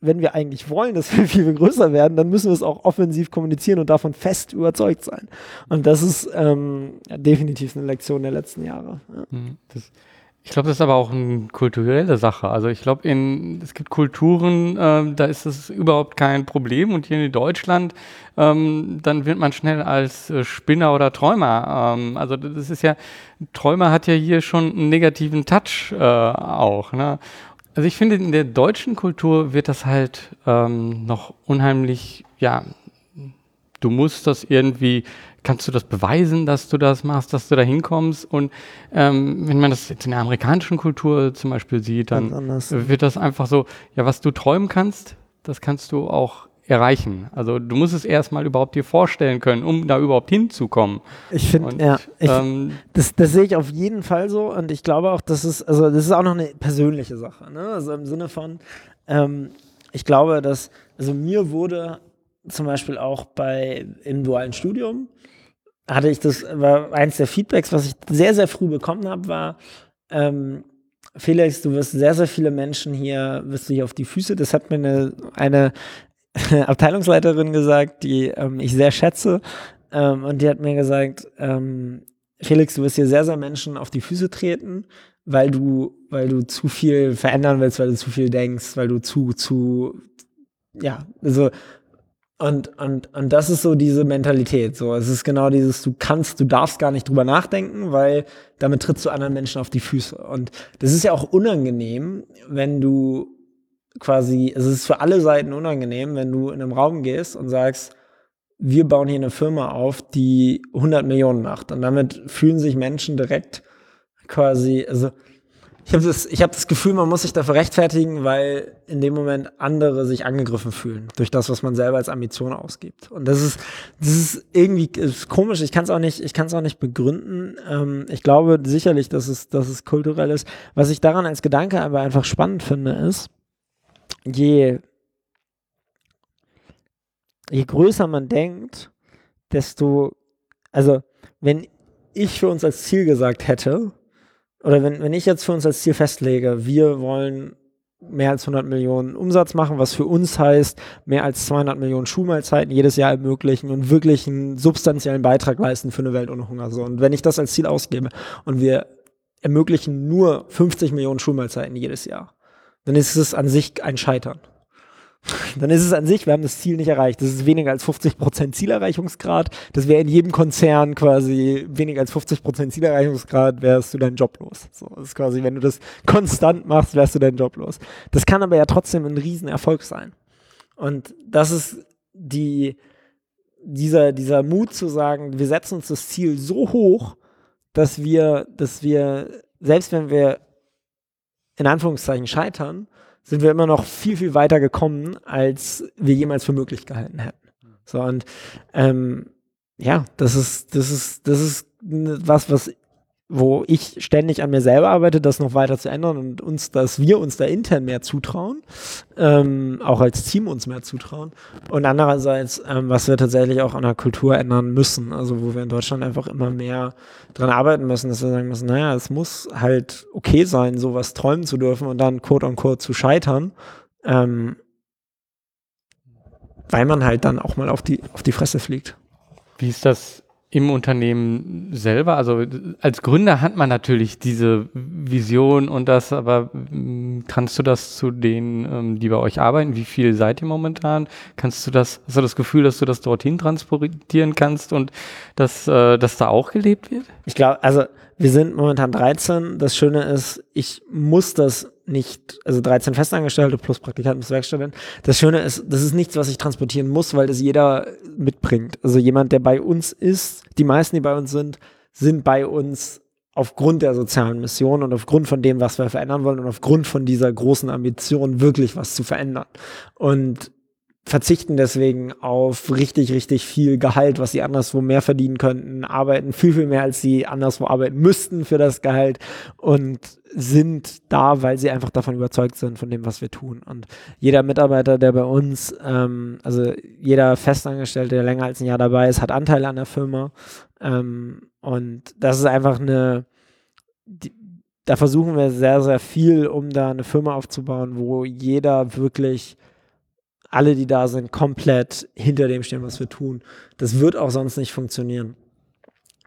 S2: wenn wir eigentlich wollen, dass wir viel, größer werden, dann müssen wir es auch offensiv kommunizieren und davon fest überzeugt sein. Und das ist ähm, ja, definitiv eine Lektion der letzten Jahre. Ja.
S1: Mhm. Das ich glaube, das ist aber auch eine kulturelle Sache. Also ich glaube, es gibt Kulturen, äh, da ist es überhaupt kein Problem. Und hier in Deutschland, ähm, dann wird man schnell als äh, Spinner oder Träumer. Ähm, also das ist ja, Träumer hat ja hier schon einen negativen Touch äh, auch. Ne? Also ich finde, in der deutschen Kultur wird das halt ähm, noch unheimlich, ja, du musst das irgendwie kannst du das beweisen, dass du das machst, dass du da hinkommst? Und ähm, wenn man das jetzt in der amerikanischen Kultur zum Beispiel sieht, dann wird das einfach so, ja, was du träumen kannst, das kannst du auch erreichen. Also du musst es erstmal überhaupt dir vorstellen können, um da überhaupt hinzukommen.
S2: Ich finde, ja, ich, ähm, das, das sehe ich auf jeden Fall so und ich glaube auch, das ist, also das ist auch noch eine persönliche Sache. Ne? Also im Sinne von, ähm, ich glaube, dass, also mir wurde zum Beispiel auch bei im dualen Studium hatte ich das, war eins der Feedbacks, was ich sehr, sehr früh bekommen habe, war, ähm, Felix, du wirst sehr, sehr viele Menschen hier, wirst du hier auf die Füße. Das hat mir eine, eine Abteilungsleiterin gesagt, die ähm, ich sehr schätze. Ähm, und die hat mir gesagt, ähm, Felix, du wirst hier sehr, sehr Menschen auf die Füße treten, weil du, weil du zu viel verändern willst, weil du zu viel denkst, weil du zu, zu, ja, also und, und, und das ist so diese Mentalität. So, es ist genau dieses, du kannst, du darfst gar nicht drüber nachdenken, weil damit trittst du anderen Menschen auf die Füße. Und das ist ja auch unangenehm, wenn du quasi, es ist für alle Seiten unangenehm, wenn du in einem Raum gehst und sagst, wir bauen hier eine Firma auf, die 100 Millionen macht. Und damit fühlen sich Menschen direkt quasi, also ich habe das, ich hab das Gefühl, man muss sich dafür rechtfertigen, weil in dem Moment andere sich angegriffen fühlen durch das, was man selber als Ambition ausgibt. Und das ist, das ist irgendwie ist komisch. Ich kann es auch nicht, ich kann es auch nicht begründen. Ähm, ich glaube sicherlich, dass es, dass es kulturell ist. Was ich daran als Gedanke aber einfach spannend finde, ist, je, je größer man denkt, desto, also wenn ich für uns als Ziel gesagt hätte, oder wenn, wenn ich jetzt für uns als Ziel festlege, wir wollen mehr als 100 Millionen Umsatz machen, was für uns heißt, mehr als 200 Millionen Schulmahlzeiten jedes Jahr ermöglichen und wirklich einen substanziellen Beitrag leisten für eine Welt ohne Hunger. So, und wenn ich das als Ziel ausgebe und wir ermöglichen nur 50 Millionen Schulmahlzeiten jedes Jahr, dann ist es an sich ein Scheitern dann ist es an sich, wir haben das Ziel nicht erreicht. Das ist weniger als 50% Zielerreichungsgrad. Das wäre in jedem Konzern quasi weniger als 50% Zielerreichungsgrad, wärst du deinen Job los. So, das ist quasi, wenn du das konstant machst, wärst du deinen Job los. Das kann aber ja trotzdem ein Riesenerfolg sein. Und das ist die, dieser, dieser Mut zu sagen, wir setzen uns das Ziel so hoch, dass wir, dass wir, selbst wenn wir in Anführungszeichen scheitern, sind wir immer noch viel, viel weiter gekommen, als wir jemals für möglich gehalten hätten. So, und ähm, ja, das ist, das ist, das ist was, was wo ich ständig an mir selber arbeite, das noch weiter zu ändern und uns, dass wir uns da intern mehr zutrauen, ähm, auch als Team uns mehr zutrauen. Und andererseits, ähm, was wir tatsächlich auch an der Kultur ändern müssen, also wo wir in Deutschland einfach immer mehr dran arbeiten müssen, dass wir sagen müssen, naja, es muss halt okay sein, sowas träumen zu dürfen und dann quote unquote zu scheitern, ähm, weil man halt dann auch mal auf die, auf die Fresse fliegt.
S1: Wie ist das im Unternehmen selber? Also als Gründer hat man natürlich diese Vision und das, aber mm, kannst du das zu denen, ähm, die bei euch arbeiten? Wie viel seid ihr momentan? Kannst du das, hast du das Gefühl, dass du das dorthin transportieren kannst und dass, äh, dass da auch gelebt wird?
S2: Ich glaube, also wir sind momentan 13. Das Schöne ist, ich muss das nicht, also 13 Festangestellte plus Praktikanten plus Werkstudent. Das Schöne ist, das ist nichts, was ich transportieren muss, weil das jeder mitbringt. Also jemand, der bei uns ist, die meisten, die bei uns sind, sind bei uns aufgrund der sozialen Mission und aufgrund von dem, was wir verändern wollen und aufgrund von dieser großen Ambition, wirklich was zu verändern. Und verzichten deswegen auf richtig, richtig viel Gehalt, was sie anderswo mehr verdienen könnten, arbeiten viel, viel mehr, als sie anderswo arbeiten müssten für das Gehalt und sind da, weil sie einfach davon überzeugt sind, von dem, was wir tun. Und jeder Mitarbeiter, der bei uns, ähm, also jeder Festangestellte, der länger als ein Jahr dabei ist, hat Anteile an der Firma. Ähm, und das ist einfach eine, die, da versuchen wir sehr, sehr viel, um da eine Firma aufzubauen, wo jeder wirklich alle, die da sind, komplett hinter dem stehen, was wir tun. Das wird auch sonst nicht funktionieren.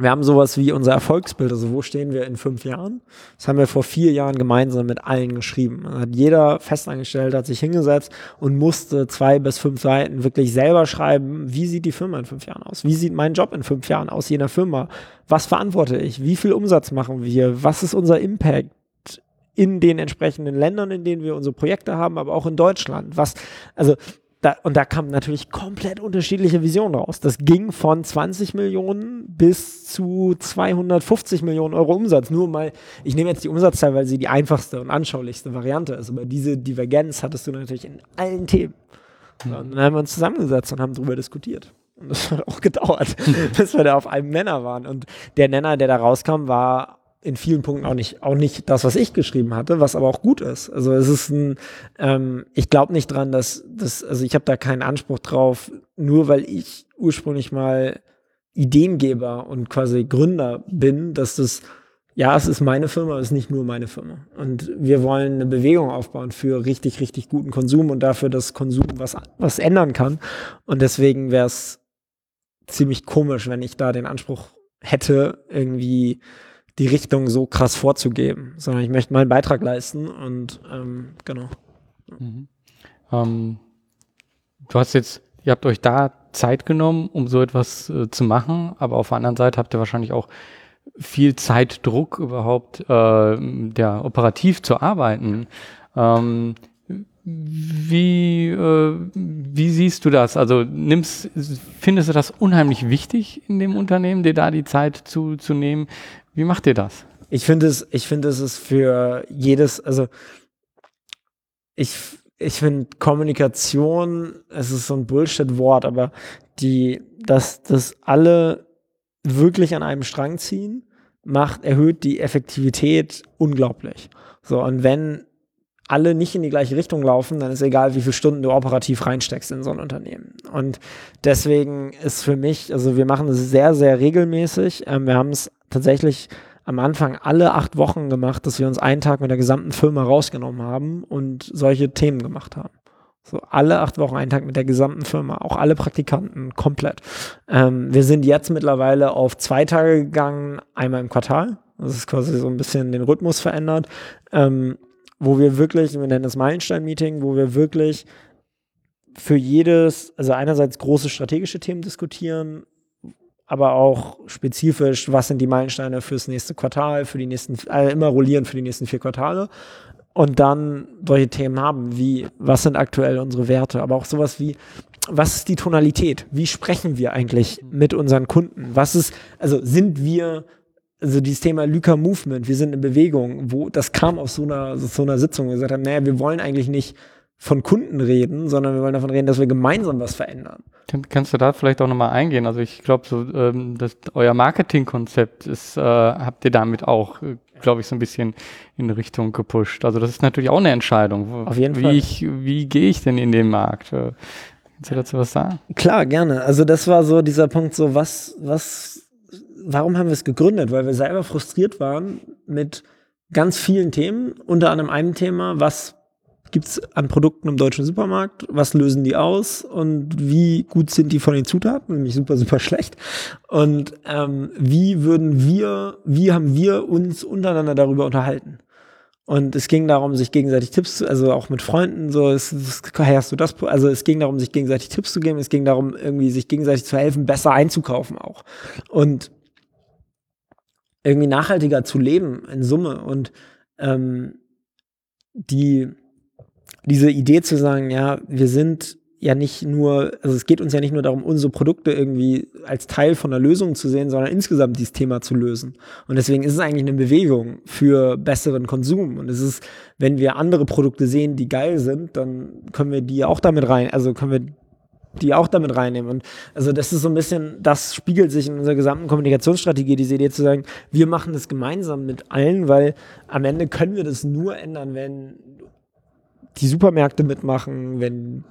S2: Wir haben sowas wie unser Erfolgsbild, also wo stehen wir in fünf Jahren? Das haben wir vor vier Jahren gemeinsam mit allen geschrieben. Hat jeder Festangestellte hat sich hingesetzt und musste zwei bis fünf Seiten wirklich selber schreiben, wie sieht die Firma in fünf Jahren aus? Wie sieht mein Job in fünf Jahren aus jener Firma? Was verantworte ich? Wie viel Umsatz machen wir? Was ist unser Impact? In den entsprechenden Ländern, in denen wir unsere Projekte haben, aber auch in Deutschland. Was, also da, und da kamen natürlich komplett unterschiedliche Visionen raus. Das ging von 20 Millionen bis zu 250 Millionen Euro Umsatz. Nur mal, ich nehme jetzt die Umsatzzahl, weil sie die einfachste und anschaulichste Variante ist. Aber diese Divergenz hattest du natürlich in allen Themen. Mhm. Und dann haben wir uns zusammengesetzt und haben darüber diskutiert. Und das hat auch gedauert, bis wir da auf einem Nenner waren. Und der Nenner, der da rauskam, war in vielen Punkten auch nicht, auch nicht das, was ich geschrieben hatte, was aber auch gut ist. Also es ist ein, ähm, ich glaube nicht dran, dass das, also ich habe da keinen Anspruch drauf, nur weil ich ursprünglich mal Ideengeber und quasi Gründer bin, dass das, ja, es ist meine Firma, es ist nicht nur meine Firma. Und wir wollen eine Bewegung aufbauen für richtig, richtig guten Konsum und dafür, dass Konsum was, was ändern kann. Und deswegen wäre es ziemlich komisch, wenn ich da den Anspruch hätte, irgendwie die Richtung so krass vorzugeben, sondern ich möchte meinen Beitrag leisten und ähm, genau. Mhm.
S1: Ähm, du hast jetzt, ihr habt euch da Zeit genommen, um so etwas äh, zu machen, aber auf der anderen Seite habt ihr wahrscheinlich auch viel Zeitdruck überhaupt, äh, der operativ zu arbeiten. Ähm, wie, äh, wie siehst du das? Also nimmst, findest du das unheimlich wichtig in dem Unternehmen, dir da die Zeit zu, zu nehmen? Wie macht ihr das?
S2: Ich finde es, ich finde es ist für jedes, also ich, ich finde Kommunikation, es ist so ein Bullshit-Wort, aber die, dass, dass alle wirklich an einem Strang ziehen, macht, erhöht die Effektivität unglaublich. So, und wenn alle nicht in die gleiche Richtung laufen, dann ist egal, wie viele Stunden du operativ reinsteckst in so ein Unternehmen. Und deswegen ist für mich, also wir machen es sehr, sehr regelmäßig. Ähm, wir haben es tatsächlich am Anfang alle acht Wochen gemacht, dass wir uns einen Tag mit der gesamten Firma rausgenommen haben und solche Themen gemacht haben. So alle acht Wochen einen Tag mit der gesamten Firma, auch alle Praktikanten komplett. Ähm, wir sind jetzt mittlerweile auf zwei Tage gegangen, einmal im Quartal. Das ist quasi so ein bisschen den Rhythmus verändert. Ähm, wo wir wirklich, wir nennen das Meilenstein-Meeting, wo wir wirklich für jedes, also einerseits große strategische Themen diskutieren, aber auch spezifisch, was sind die Meilensteine fürs nächste Quartal, für die nächsten, also immer rollieren für die nächsten vier Quartale. und dann solche Themen haben wie, was sind aktuell unsere Werte, aber auch sowas wie, was ist die Tonalität? Wie sprechen wir eigentlich mit unseren Kunden? Was ist, also sind wir, also dieses Thema Lyca Movement, wir sind eine Bewegung, wo das kam aus so einer, so einer Sitzung, wir gesagt haben, naja, wir wollen eigentlich nicht von Kunden reden, sondern wir wollen davon reden, dass wir gemeinsam was verändern.
S1: Kann, kannst du da vielleicht auch nochmal eingehen? Also ich glaube, so ähm, das, euer Marketingkonzept ist, äh, habt ihr damit auch, äh, glaube ich, so ein bisschen in Richtung gepusht. Also das ist natürlich auch eine Entscheidung.
S2: Auf jeden
S1: wie
S2: Fall.
S1: Ich, wie gehe ich denn in den Markt? Äh, kannst du dazu was sagen?
S2: Klar, gerne. Also das war so dieser Punkt, so was, was, warum haben wir es gegründet? Weil wir selber frustriert waren mit ganz vielen Themen, unter anderem einem Thema, was gibt es an Produkten im deutschen Supermarkt? Was lösen die aus? Und wie gut sind die von den Zutaten? Nämlich super, super schlecht. Und ähm, wie würden wir, wie haben wir uns untereinander darüber unterhalten? Und es ging darum, sich gegenseitig Tipps, zu, also auch mit Freunden, so, es, es, hast du das, also es ging darum, sich gegenseitig Tipps zu geben, es ging darum, irgendwie sich gegenseitig zu helfen, besser einzukaufen auch. Und irgendwie nachhaltiger zu leben in Summe. Und ähm, die, diese Idee zu sagen, ja, wir sind ja nicht nur, also es geht uns ja nicht nur darum, unsere Produkte irgendwie als Teil von der Lösung zu sehen, sondern insgesamt dieses Thema zu lösen. Und deswegen ist es eigentlich eine Bewegung für besseren Konsum. Und es ist, wenn wir andere Produkte sehen, die geil sind, dann können wir die auch damit rein, also können wir die auch damit reinnehmen. Und also das ist so ein bisschen, das spiegelt sich in unserer gesamten Kommunikationsstrategie, diese Idee zu sagen, wir machen das gemeinsam mit allen, weil am Ende können wir das nur ändern, wenn die Supermärkte mitmachen, wenn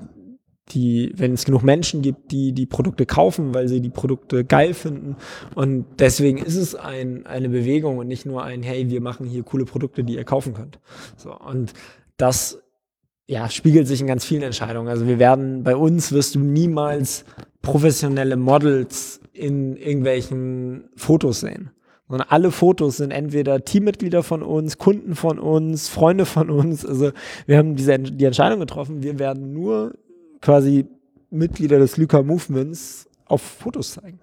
S2: die, wenn es genug Menschen gibt, die die Produkte kaufen, weil sie die Produkte geil finden. Und deswegen ist es ein, eine Bewegung und nicht nur ein, hey, wir machen hier coole Produkte, die ihr kaufen könnt. So, und das ja, spiegelt sich in ganz vielen Entscheidungen. Also wir werden, bei uns wirst du niemals professionelle Models in irgendwelchen Fotos sehen. Sondern alle Fotos sind entweder Teammitglieder von uns, Kunden von uns, Freunde von uns. Also wir haben diese, die Entscheidung getroffen, wir werden nur quasi Mitglieder des Lyca Movements auf Fotos zeigen.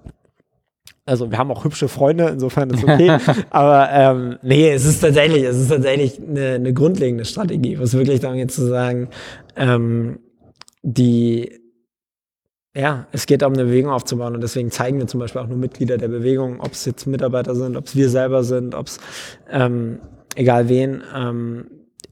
S2: Also wir haben auch hübsche Freunde, insofern ist okay. Aber ähm, nee, es ist tatsächlich, es ist tatsächlich eine, eine grundlegende Strategie, was wirklich darum geht zu sagen, ähm, die ja, es geht darum, eine Bewegung aufzubauen und deswegen zeigen wir zum Beispiel auch nur Mitglieder der Bewegung, ob es jetzt Mitarbeiter sind, ob es wir selber sind, ob es ähm, egal wen, ähm,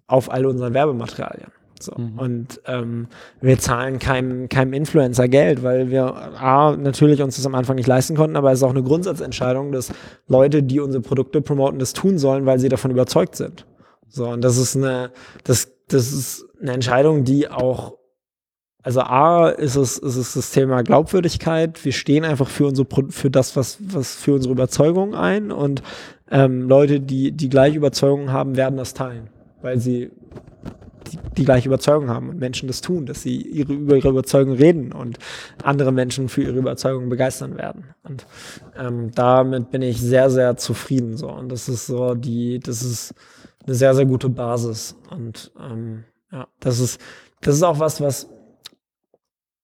S2: auf all unseren Werbematerialien. So. Mhm. Und ähm, wir zahlen keinem, keinem Influencer Geld, weil wir A, natürlich uns das am Anfang nicht leisten konnten, aber es ist auch eine Grundsatzentscheidung, dass Leute, die unsere Produkte promoten, das tun sollen, weil sie davon überzeugt sind. So, und das ist eine, das, das ist eine Entscheidung, die auch also A ist es, ist es das Thema Glaubwürdigkeit. Wir stehen einfach für unsere für das, was, was für unsere Überzeugung ein und ähm, Leute, die die gleiche Überzeugung haben, werden das teilen, weil sie die, die gleiche Überzeugung haben und Menschen das tun, dass sie ihre, über ihre Überzeugung reden und andere Menschen für ihre Überzeugung begeistern werden. Und ähm, damit bin ich sehr, sehr zufrieden. So. Und das ist so die, das ist eine sehr, sehr gute Basis. Und ähm, ja, das ist, das ist auch was, was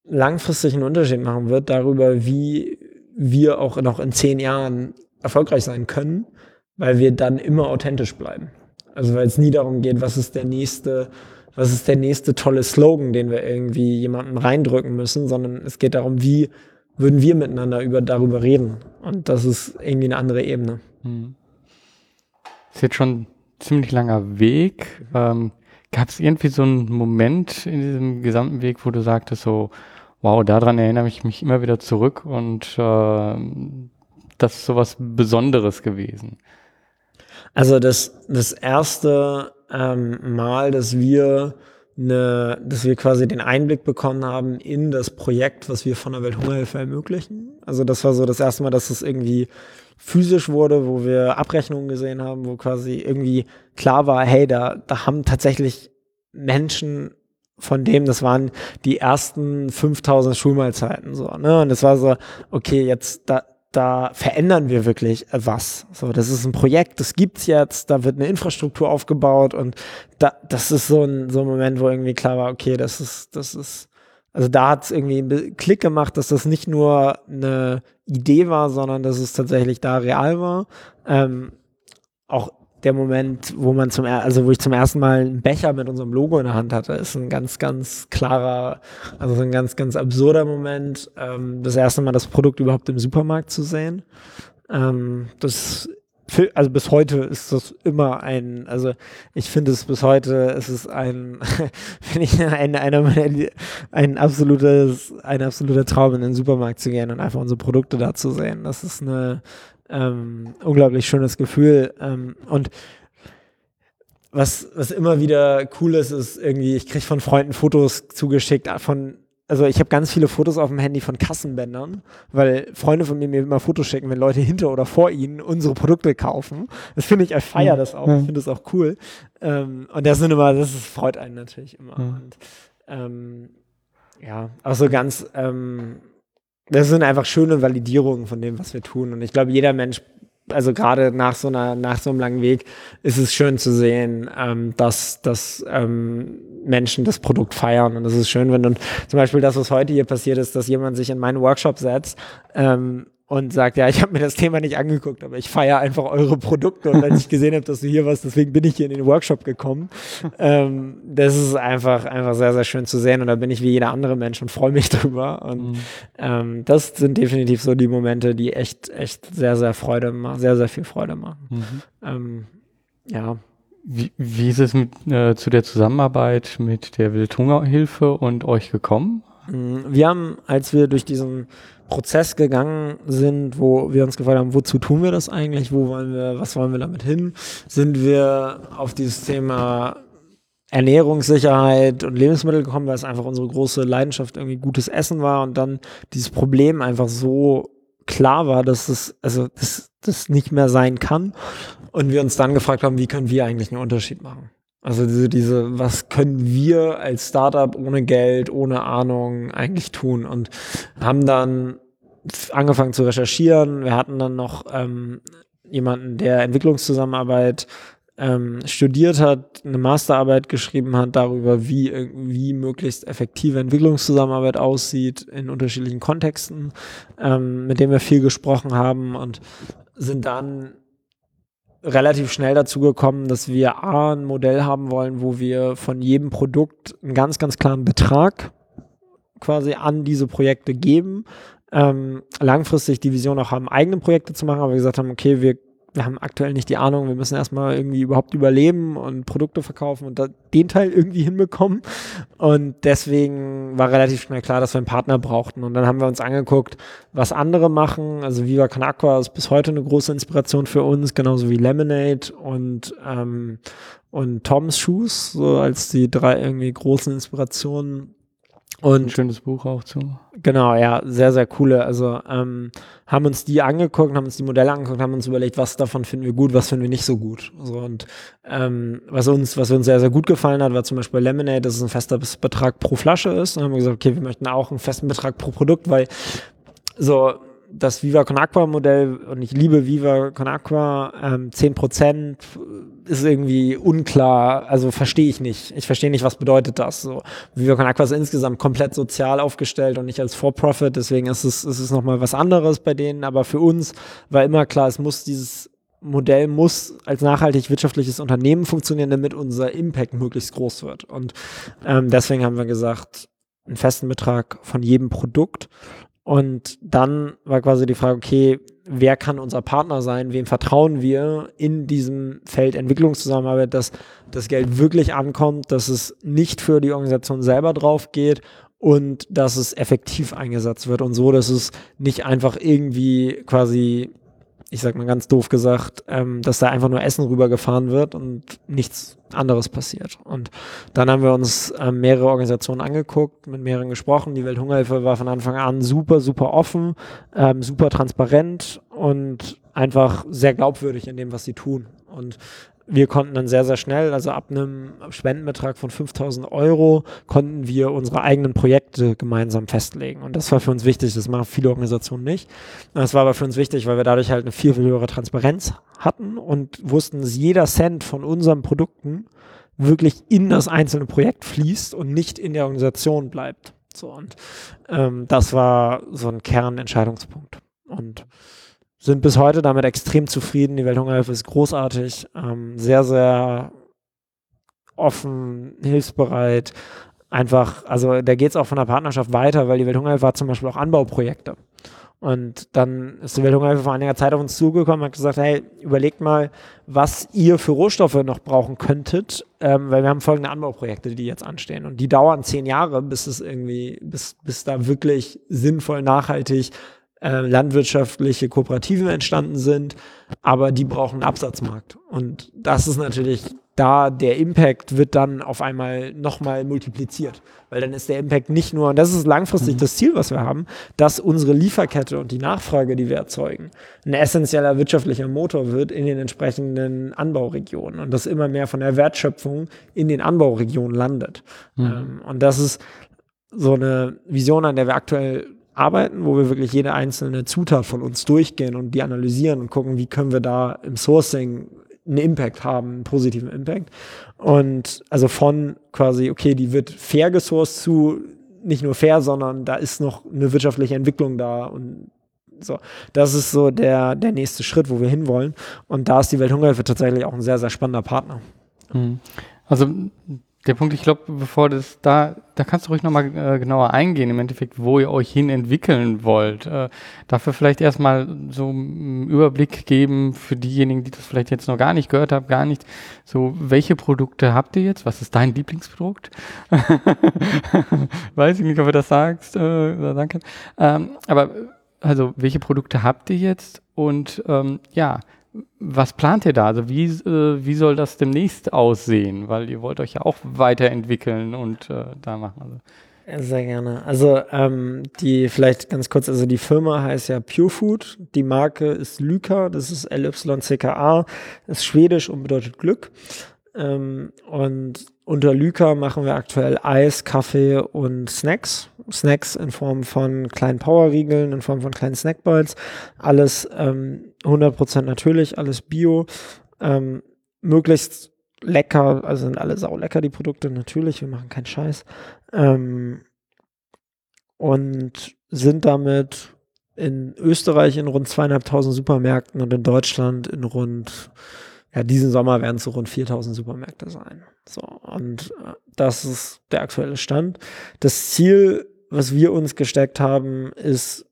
S2: langfristig einen Unterschied machen wird darüber, wie wir auch noch in zehn Jahren erfolgreich sein können, weil wir dann immer authentisch bleiben. Also weil es nie darum geht, was ist der nächste, was ist der nächste tolle Slogan, den wir irgendwie jemandem reindrücken müssen, sondern es geht darum, wie würden wir miteinander über, darüber reden. Und das ist irgendwie eine andere Ebene. Hm.
S1: Ist jetzt schon ein ziemlich langer Weg. Ähm, Gab es irgendwie so einen Moment in diesem gesamten Weg, wo du sagtest so, wow, daran erinnere ich mich immer wieder zurück und äh, das ist sowas Besonderes gewesen.
S2: Also das, das erste ähm, Mal, dass wir eine, dass wir quasi den Einblick bekommen haben in das Projekt, was wir von der Welthungerhilfe ermöglichen. Also das war so das erste Mal, dass es irgendwie physisch wurde, wo wir Abrechnungen gesehen haben, wo quasi irgendwie klar war, hey, da, da haben tatsächlich Menschen von dem, das waren die ersten 5000 Schulmahlzeiten so, ne? Und das war so, okay, jetzt da da verändern wir wirklich was. So, das ist ein Projekt, das gibt's jetzt, da wird eine Infrastruktur aufgebaut und da, das ist so ein, so ein Moment, wo irgendwie klar war, okay, das ist, das ist, also da hat's irgendwie einen Klick gemacht, dass das nicht nur eine Idee war, sondern dass es tatsächlich da real war. Ähm, auch der Moment, wo man zum, also wo ich zum ersten Mal einen Becher mit unserem Logo in der Hand hatte, ist ein ganz, ganz klarer, also ein ganz, ganz absurder Moment, ähm, das erste Mal das Produkt überhaupt im Supermarkt zu sehen. Ähm, das also bis heute ist das immer ein, also ich finde es bis heute, es ist ein, finde ich ein, ein, ein absolutes, ein absoluter Traum in den Supermarkt zu gehen und einfach unsere Produkte da zu sehen. Das ist eine ähm, unglaublich schönes Gefühl ähm, und was, was immer wieder cool ist, ist irgendwie, ich kriege von Freunden Fotos zugeschickt von also ich habe ganz viele Fotos auf dem Handy von Kassenbändern, weil Freunde von mir mir immer Fotos schicken, wenn Leute hinter oder vor ihnen unsere Produkte kaufen. Das finde ich, ich feiere das auch, ich finde das auch cool. Ähm, und das sind immer, das ist, freut einen natürlich immer. Ja. Und, ähm, ja, auch so ganz, ähm, das sind einfach schöne Validierungen von dem, was wir tun. Und ich glaube, jeder Mensch also gerade nach so einer, nach so einem langen Weg ist es schön zu sehen, ähm, dass, dass ähm, Menschen das Produkt feiern. Und es ist schön, wenn dann zum Beispiel das, was heute hier passiert ist, dass jemand sich in meinen Workshop setzt ähm, und sagt, ja, ich habe mir das Thema nicht angeguckt, aber ich feiere einfach eure Produkte und als ich gesehen habe, dass du hier warst, deswegen bin ich hier in den Workshop gekommen. Ähm, das ist einfach, einfach sehr, sehr schön zu sehen und da bin ich wie jeder andere Mensch und freue mich drüber. Und mhm. ähm, das sind definitiv so die Momente, die echt, echt sehr, sehr Freude machen, sehr, sehr viel Freude machen. Mhm. Ähm, ja.
S1: Wie, wie ist es mit, äh, zu der Zusammenarbeit mit der Wildhungerhilfe und euch gekommen?
S2: Mhm. Wir haben, als wir durch diesen Prozess gegangen sind, wo wir uns gefragt haben, wozu tun wir das eigentlich, wo wollen wir, was wollen wir damit hin, sind wir auf dieses Thema Ernährungssicherheit und Lebensmittel gekommen, weil es einfach unsere große Leidenschaft irgendwie gutes Essen war und dann dieses Problem einfach so klar war, dass es, also das, das nicht mehr sein kann und wir uns dann gefragt haben, wie können wir eigentlich einen Unterschied machen? Also diese, diese, was können wir als Startup ohne Geld, ohne Ahnung eigentlich tun? Und haben dann angefangen zu recherchieren. Wir hatten dann noch ähm, jemanden, der Entwicklungszusammenarbeit ähm, studiert hat, eine Masterarbeit geschrieben hat darüber, wie, wie möglichst effektive Entwicklungszusammenarbeit aussieht in unterschiedlichen Kontexten, ähm, mit dem wir viel gesprochen haben und sind dann relativ schnell dazu gekommen, dass wir A, ein Modell haben wollen, wo wir von jedem Produkt einen ganz, ganz klaren Betrag quasi an diese Projekte geben. Ähm, langfristig die Vision auch haben, eigene Projekte zu machen, aber wir gesagt haben, okay, wir wir haben aktuell nicht die Ahnung, wir müssen erstmal irgendwie überhaupt überleben und Produkte verkaufen und den Teil irgendwie hinbekommen. Und deswegen war relativ schnell klar, dass wir einen Partner brauchten. Und dann haben wir uns angeguckt, was andere machen. Also Viva Con Aqua ist bis heute eine große Inspiration für uns, genauso wie Lemonade und, ähm, und Tom's Shoes, so als die drei irgendwie großen Inspirationen
S1: und ein schönes Buch auch zu.
S2: Genau, ja, sehr, sehr coole. Also ähm, haben uns die angeguckt, haben uns die Modelle angeguckt, haben uns überlegt, was davon finden wir gut, was finden wir nicht so gut. So, und ähm, was uns, was uns sehr, sehr gut gefallen hat, war zum Beispiel Lemonade, dass es ein fester Betrag pro Flasche ist. Und dann haben wir gesagt, okay, wir möchten auch einen festen Betrag pro Produkt, weil so das Viva Con Aqua Modell und ich liebe Viva Con Aqua, ähm, 10% ist irgendwie unklar, also verstehe ich nicht. Ich verstehe nicht, was bedeutet das. So, Viva Con Aqua ist insgesamt komplett sozial aufgestellt und nicht als For-Profit, deswegen ist es, ist es nochmal was anderes bei denen, aber für uns war immer klar, es muss dieses Modell muss als nachhaltig wirtschaftliches Unternehmen funktionieren, damit unser Impact möglichst groß wird. Und ähm, deswegen haben wir gesagt, einen festen Betrag von jedem Produkt und dann war quasi die Frage, okay, wer kann unser Partner sein? Wem vertrauen wir in diesem Feld Entwicklungszusammenarbeit, dass das Geld wirklich ankommt, dass es nicht für die Organisation selber drauf geht und dass es effektiv eingesetzt wird und so, dass es nicht einfach irgendwie quasi ich sag mal ganz doof gesagt, ähm, dass da einfach nur Essen rübergefahren wird und nichts anderes passiert. Und dann haben wir uns ähm, mehrere Organisationen angeguckt, mit mehreren gesprochen. Die Welthungerhilfe war von Anfang an super, super offen, ähm, super transparent und einfach sehr glaubwürdig in dem, was sie tun. Und wir konnten dann sehr, sehr schnell, also ab einem Spendenbetrag von 5000 Euro, konnten wir unsere eigenen Projekte gemeinsam festlegen. Und das war für uns wichtig. Das machen viele Organisationen nicht. Das war aber für uns wichtig, weil wir dadurch halt eine viel, viel höhere Transparenz hatten und wussten, dass jeder Cent von unseren Produkten wirklich in das einzelne Projekt fließt und nicht in der Organisation bleibt. So und ähm, das war so ein Kernentscheidungspunkt. Und sind bis heute damit extrem zufrieden. Die Welthungerhilfe ist großartig, ähm, sehr, sehr offen, hilfsbereit. Einfach, also da geht es auch von der Partnerschaft weiter, weil die Welthungerhilfe hat zum Beispiel auch Anbauprojekte. Und dann ist die Welthungerhilfe vor einiger Zeit auf uns zugekommen und hat gesagt, hey, überlegt mal, was ihr für Rohstoffe noch brauchen könntet, ähm, weil wir haben folgende Anbauprojekte, die jetzt anstehen. Und die dauern zehn Jahre, bis es irgendwie, bis, bis da wirklich sinnvoll, nachhaltig äh, landwirtschaftliche Kooperativen entstanden sind, aber die brauchen einen Absatzmarkt. Und das ist natürlich da, der Impact wird dann auf einmal nochmal multipliziert. Weil dann ist der Impact nicht nur, und das ist langfristig mhm. das Ziel, was wir haben, dass unsere Lieferkette und die Nachfrage, die wir erzeugen, ein essentieller wirtschaftlicher Motor wird in den entsprechenden Anbauregionen und dass immer mehr von der Wertschöpfung in den Anbauregionen landet. Mhm. Ähm, und das ist so eine Vision, an der wir aktuell arbeiten, wo wir wirklich jede einzelne Zutat von uns durchgehen und die analysieren und gucken, wie können wir da im Sourcing einen Impact haben, einen positiven Impact. Und also von quasi, okay, die wird fair gesourced zu nicht nur fair, sondern da ist noch eine wirtschaftliche Entwicklung da und so. Das ist so der, der nächste Schritt, wo wir hinwollen. Und da ist die Welthungerhilfe tatsächlich auch ein sehr, sehr spannender Partner.
S1: Mhm. Also der Punkt, ich glaube, bevor das da, da kannst du ruhig nochmal äh, genauer eingehen, im Endeffekt, wo ihr euch hin entwickeln wollt. Äh, dafür vielleicht erstmal so einen Überblick geben für diejenigen, die das vielleicht jetzt noch gar nicht gehört haben, gar nicht. So, welche Produkte habt ihr jetzt? Was ist dein Lieblingsprodukt? Weiß ich nicht, ob du das sagst äh, kannst. Ähm, aber also, welche Produkte habt ihr jetzt? Und ähm, ja, was plant ihr da? Also wie, äh, wie soll das demnächst aussehen? Weil ihr wollt euch ja auch weiterentwickeln und äh, da machen.
S2: Also. Sehr gerne. Also ähm, die vielleicht ganz kurz, also die Firma heißt ja Pure Food, die Marke ist Lyka, das ist LYCKA, ist schwedisch und bedeutet Glück. Ähm, und unter Lyka machen wir aktuell Eis, Kaffee und Snacks. Snacks in Form von kleinen Powerriegeln, in Form von kleinen Snackballs. Alles ähm, 100% natürlich, alles bio. Ähm, möglichst lecker, also sind alle sau lecker, die Produkte, natürlich. Wir machen keinen Scheiß. Ähm, und sind damit in Österreich in rund zweieinhalbtausend Supermärkten und in Deutschland in rund ja, diesen Sommer werden es so rund 4000 Supermärkte sein. So, und äh, das ist der aktuelle Stand. Das Ziel, was wir uns gesteckt haben, ist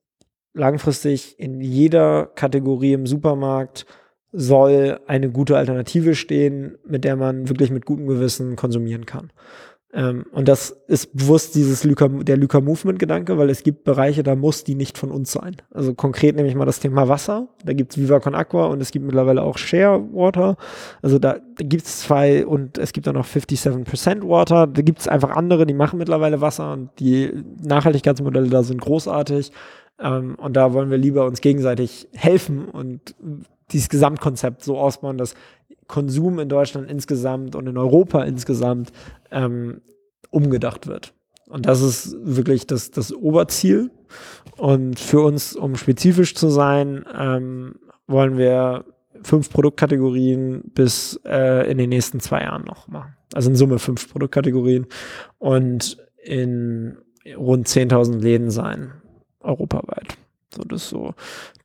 S2: langfristig in jeder Kategorie im Supermarkt soll eine gute Alternative stehen, mit der man wirklich mit gutem Gewissen konsumieren kann. Ähm, und das ist bewusst dieses Lyca, der Lyca Movement Gedanke, weil es gibt Bereiche, da muss die nicht von uns sein. Also konkret nehme ich mal das Thema Wasser. Da gibt es Viva Con Aqua und es gibt mittlerweile auch Share Water. Also da, da gibt es zwei und es gibt auch noch 57% Water. Da gibt es einfach andere, die machen mittlerweile Wasser und die Nachhaltigkeitsmodelle da sind großartig. Ähm, und da wollen wir lieber uns gegenseitig helfen und dieses Gesamtkonzept so ausbauen, dass Konsum in Deutschland insgesamt und in Europa insgesamt ähm, umgedacht wird. Und das ist wirklich das, das Oberziel. Und für uns, um spezifisch zu sein, ähm, wollen wir fünf Produktkategorien bis äh, in den nächsten zwei Jahren noch machen. Also in Summe fünf Produktkategorien und in rund 10.000 Läden sein, europaweit. So, das ist so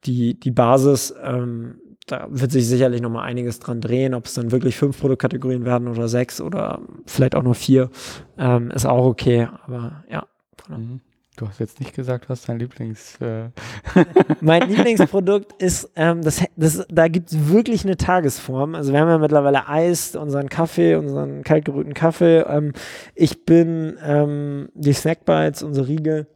S2: die, die Basis. Ähm, da wird sich sicherlich noch mal einiges dran drehen, ob es dann wirklich fünf Produktkategorien werden oder sechs oder vielleicht auch nur vier, ähm, ist auch okay, aber ja.
S1: Mhm. Du hast jetzt nicht gesagt, was dein Lieblings... Äh
S2: mein Lieblingsprodukt ist, ähm, das, das, da gibt es wirklich eine Tagesform. Also wir haben ja mittlerweile Eis, unseren Kaffee, unseren kaltgerührten Kaffee. Ähm, ich bin ähm, die Snackbites, unsere Riegel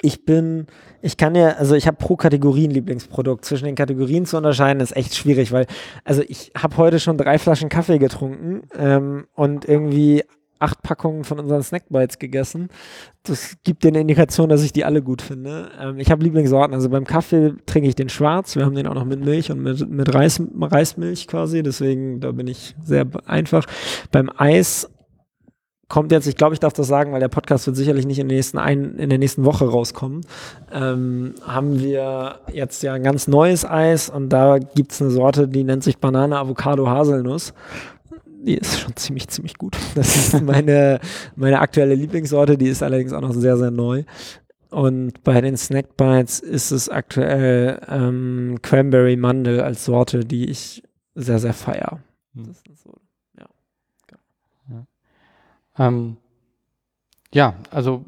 S2: ich bin, ich kann ja, also ich habe pro Kategorie ein Lieblingsprodukt. Zwischen den Kategorien zu unterscheiden ist echt schwierig, weil, also ich habe heute schon drei Flaschen Kaffee getrunken ähm, und irgendwie acht Packungen von unseren Snackbites gegessen. Das gibt dir eine Indikation, dass ich die alle gut finde. Ähm, ich habe Lieblingssorten. Also beim Kaffee trinke ich den schwarz. Wir haben den auch noch mit Milch und mit, mit Reis, Reismilch quasi. Deswegen, da bin ich sehr einfach. Beim Eis kommt jetzt, ich glaube, ich darf das sagen, weil der Podcast wird sicherlich nicht in der nächsten, ein, in der nächsten Woche rauskommen, ähm, haben wir jetzt ja ein ganz neues Eis und da gibt's eine Sorte, die nennt sich Banane, Avocado, Haselnuss. Die ist schon ziemlich, ziemlich gut. Das ist meine, meine aktuelle Lieblingssorte, die ist allerdings auch noch sehr, sehr neu. Und bei den Snackbites ist es aktuell ähm, Cranberry Mandel als Sorte, die ich sehr, sehr feier.
S1: Hm.
S2: So, ja.
S1: Ja. Ähm, ja, also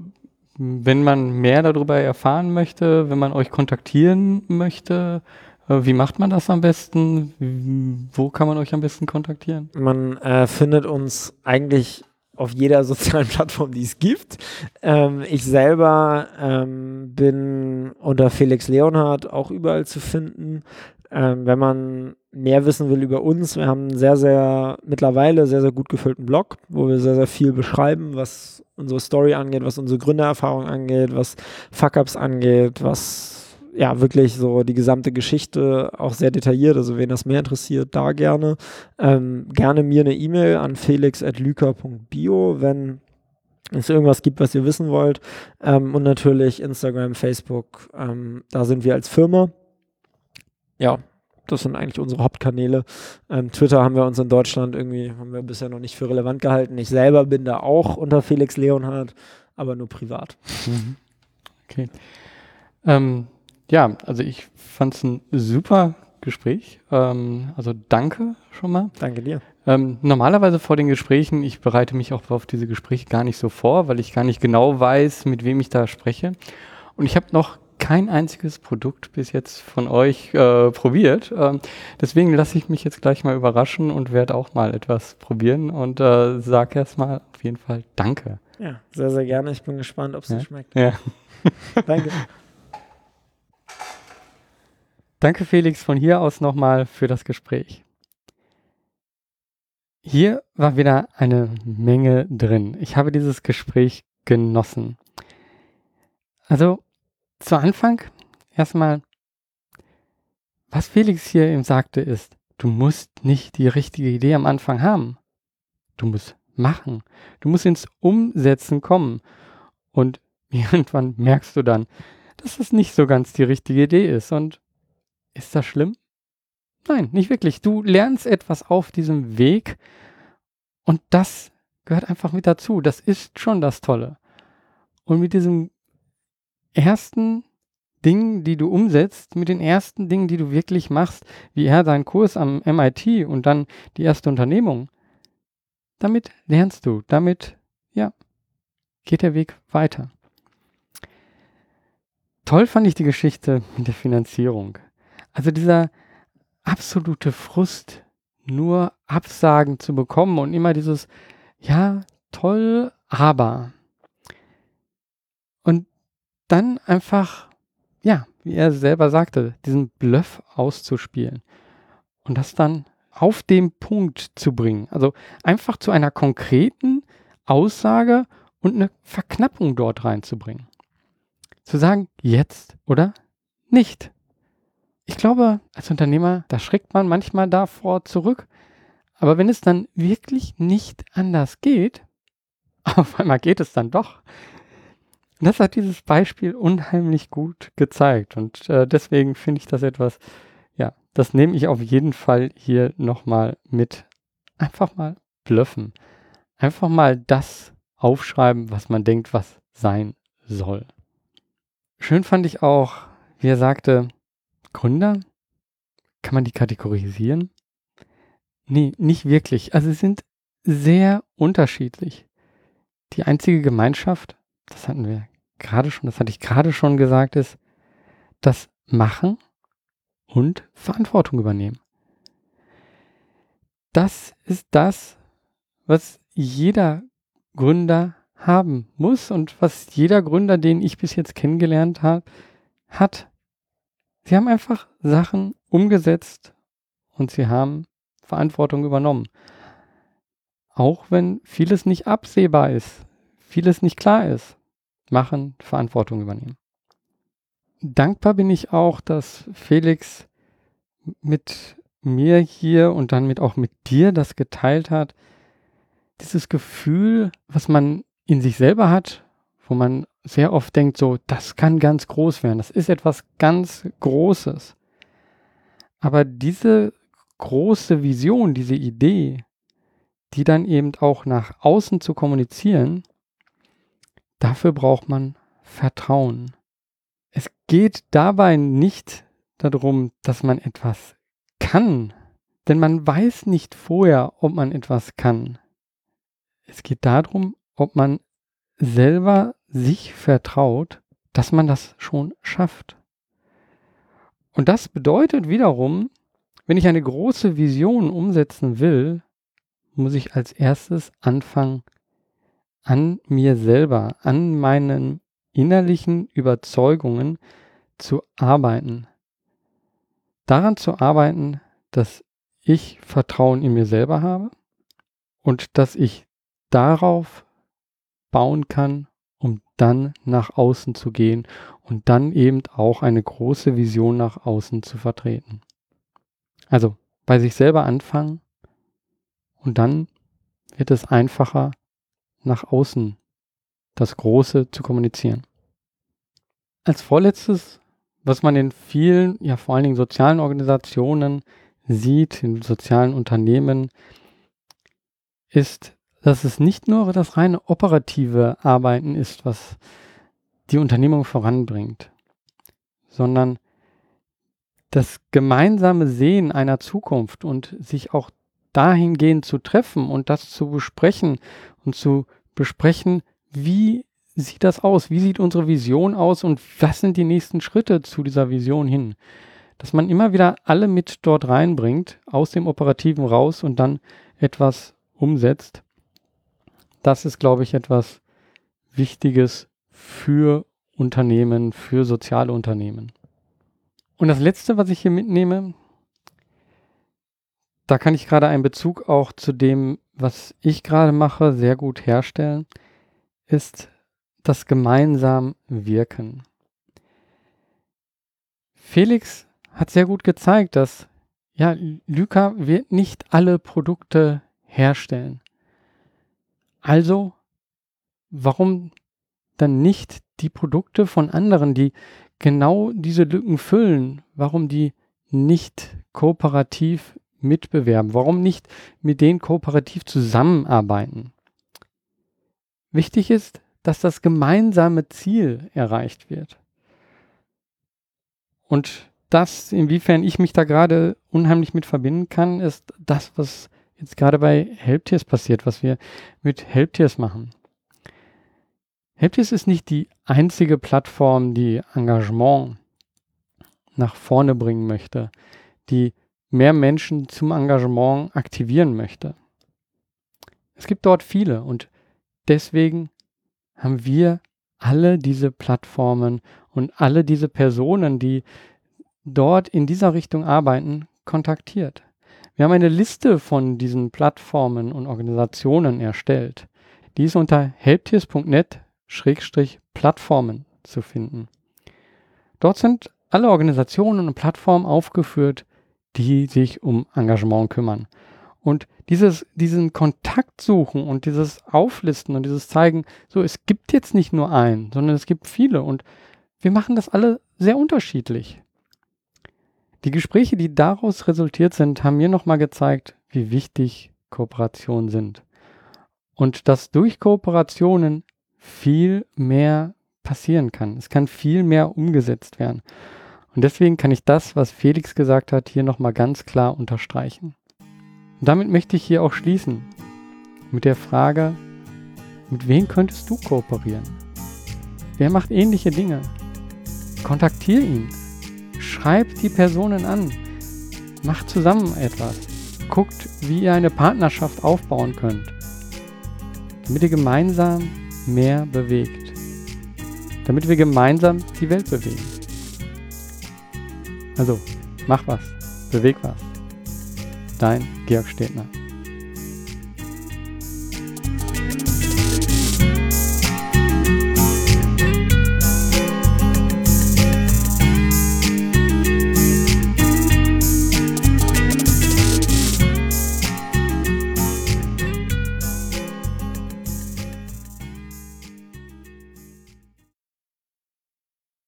S1: wenn man mehr darüber erfahren möchte, wenn man euch kontaktieren möchte, äh, wie macht man das am besten? Wo kann man euch am besten kontaktieren?
S2: Man äh, findet uns eigentlich auf jeder sozialen Plattform, die es gibt. Ähm, ich selber ähm, bin unter Felix Leonhardt auch überall zu finden. Ähm, wenn man mehr wissen will über uns, wir haben einen sehr, sehr, mittlerweile sehr, sehr gut gefüllten Blog, wo wir sehr, sehr viel beschreiben, was unsere Story angeht, was unsere Gründererfahrung angeht, was Fuck-Ups angeht, was ja, wirklich so die gesamte Geschichte auch sehr detailliert. Also, wen das mehr interessiert, da gerne. Ähm, gerne mir eine E-Mail an felix.lyka.bio, wenn es irgendwas gibt, was ihr wissen wollt. Ähm, und natürlich Instagram, Facebook, ähm, da sind wir als Firma. Ja, das sind eigentlich unsere Hauptkanäle. Ähm, Twitter haben wir uns in Deutschland irgendwie, haben wir bisher noch nicht für relevant gehalten. Ich selber bin da auch unter Felix Leonhardt, aber nur privat.
S1: Mhm. Okay. Ähm, ja, also ich fand es ein super Gespräch. Ähm, also danke schon mal.
S2: Danke dir.
S1: Ähm, normalerweise vor den Gesprächen, ich bereite mich auch auf diese Gespräche gar nicht so vor, weil ich gar nicht genau weiß, mit wem ich da spreche. Und ich habe noch kein einziges Produkt bis jetzt von euch äh, probiert. Ähm, deswegen lasse ich mich jetzt gleich mal überraschen und werde auch mal etwas probieren und äh, sage erstmal auf jeden Fall Danke.
S2: Ja, sehr, sehr gerne. Ich bin gespannt, ob es
S1: ja?
S2: schmeckt.
S1: Ja.
S2: Danke.
S1: Danke, Felix, von hier aus nochmal für das Gespräch. Hier war wieder eine Menge drin. Ich habe dieses Gespräch genossen. Also zu Anfang erstmal, was Felix hier eben sagte, ist, du musst nicht die richtige Idee am Anfang haben. Du musst machen. Du musst ins Umsetzen kommen. Und irgendwann merkst du dann, dass es nicht so ganz die richtige Idee ist. Und ist das schlimm? Nein, nicht wirklich. Du lernst etwas auf diesem Weg und das gehört einfach mit dazu. Das ist schon das Tolle. Und mit diesem ersten Ding, die du umsetzt, mit den ersten Dingen, die du wirklich machst, wie er seinen Kurs am MIT und dann die erste Unternehmung, damit lernst du, damit, ja, geht der Weg weiter. Toll fand ich die Geschichte mit der Finanzierung. Also dieser absolute Frust, nur Absagen zu bekommen und immer dieses, ja, toll, aber. Und dann einfach, ja, wie er selber sagte, diesen Bluff auszuspielen und das dann auf den Punkt zu bringen. Also einfach zu einer konkreten Aussage und eine Verknappung dort reinzubringen. Zu sagen, jetzt oder nicht ich glaube, als Unternehmer, da schreckt man manchmal davor zurück. Aber wenn es dann wirklich nicht anders geht, auf einmal geht es dann doch. Das hat dieses Beispiel unheimlich gut gezeigt. Und äh, deswegen finde ich das etwas, ja, das nehme ich auf jeden Fall hier nochmal mit. Einfach mal blöffen. Einfach mal das aufschreiben, was man denkt, was sein soll. Schön fand ich auch, wie er sagte, Gründer? Kann man die kategorisieren? Nee, nicht wirklich. Also sie sind sehr unterschiedlich. Die einzige Gemeinschaft, das hatten wir gerade schon, das hatte ich gerade schon gesagt, ist das Machen und Verantwortung übernehmen. Das ist das, was jeder Gründer haben muss und was jeder Gründer, den ich bis jetzt kennengelernt habe, hat. Sie haben einfach Sachen umgesetzt und sie haben Verantwortung übernommen. Auch wenn vieles nicht absehbar ist, vieles nicht klar ist, machen, Verantwortung übernehmen. Dankbar bin ich auch, dass Felix mit mir hier und dann mit auch mit dir das geteilt hat. Dieses Gefühl, was man in sich selber hat, wo man sehr oft denkt, so, das kann ganz groß werden, das ist etwas ganz Großes. Aber diese große Vision, diese Idee, die dann eben auch nach außen zu kommunizieren, dafür braucht man Vertrauen. Es geht dabei nicht darum, dass man etwas kann, denn man weiß nicht vorher, ob man etwas kann. Es geht darum, ob man selber sich vertraut, dass man das schon schafft. Und das bedeutet wiederum, wenn ich eine große Vision umsetzen will, muss ich als erstes anfangen, an mir selber, an meinen innerlichen Überzeugungen zu arbeiten. Daran zu arbeiten, dass ich Vertrauen in mir selber habe und dass ich darauf bauen kann, um dann nach außen zu gehen und dann eben auch eine große Vision nach außen zu vertreten. Also bei sich selber anfangen und dann wird es einfacher, nach außen das Große zu kommunizieren. Als vorletztes, was man in vielen, ja vor allen Dingen sozialen Organisationen sieht, in sozialen Unternehmen, ist, dass es nicht nur das reine operative Arbeiten ist, was die Unternehmung voranbringt, sondern das gemeinsame Sehen einer Zukunft und sich auch dahingehend zu treffen und das zu besprechen und zu besprechen, wie sieht das aus? Wie sieht unsere Vision aus und was sind die nächsten Schritte zu dieser Vision hin? Dass man immer wieder alle mit dort reinbringt, aus dem Operativen raus und dann etwas umsetzt. Das ist, glaube ich, etwas Wichtiges für Unternehmen, für soziale Unternehmen. Und das Letzte, was ich hier mitnehme, da kann ich gerade einen Bezug auch zu dem, was ich gerade mache, sehr gut herstellen, ist das gemeinsam Wirken. Felix hat sehr gut gezeigt, dass ja, Lyka wird nicht alle Produkte herstellen. Also, warum dann nicht die Produkte von anderen, die genau diese Lücken füllen, warum die nicht kooperativ mitbewerben? Warum nicht mit denen kooperativ zusammenarbeiten? Wichtig ist, dass das gemeinsame Ziel erreicht wird. Und das, inwiefern ich mich da gerade unheimlich mit verbinden kann, ist das, was jetzt gerade bei Helptiers passiert, was wir mit Helptiers machen. Helptiers ist nicht die einzige Plattform, die Engagement nach vorne bringen möchte, die mehr Menschen zum Engagement aktivieren möchte. Es gibt dort viele und deswegen haben wir alle diese Plattformen und alle diese Personen, die dort in dieser Richtung arbeiten, kontaktiert. Wir haben eine Liste von diesen Plattformen und Organisationen erstellt. Die ist unter helptiers.net-plattformen zu finden. Dort sind alle Organisationen und Plattformen aufgeführt, die sich um Engagement kümmern. Und dieses, diesen Kontakt suchen und dieses Auflisten und dieses Zeigen, so es gibt jetzt nicht nur einen, sondern es gibt viele und wir machen das alle sehr unterschiedlich. Die Gespräche, die daraus resultiert sind, haben mir nochmal gezeigt, wie wichtig Kooperationen sind. Und dass durch Kooperationen viel mehr passieren kann. Es kann viel mehr umgesetzt werden. Und deswegen kann ich das, was Felix gesagt hat, hier nochmal ganz klar unterstreichen. Und damit möchte ich hier auch schließen. Mit der Frage, mit wem könntest du kooperieren? Wer macht ähnliche Dinge? Kontaktier ihn. Schreib die Personen an. Macht zusammen etwas. Guckt, wie ihr eine Partnerschaft aufbauen könnt. Damit ihr gemeinsam mehr bewegt. Damit wir gemeinsam die Welt bewegen. Also, mach was, beweg was. Dein Georg Stedner.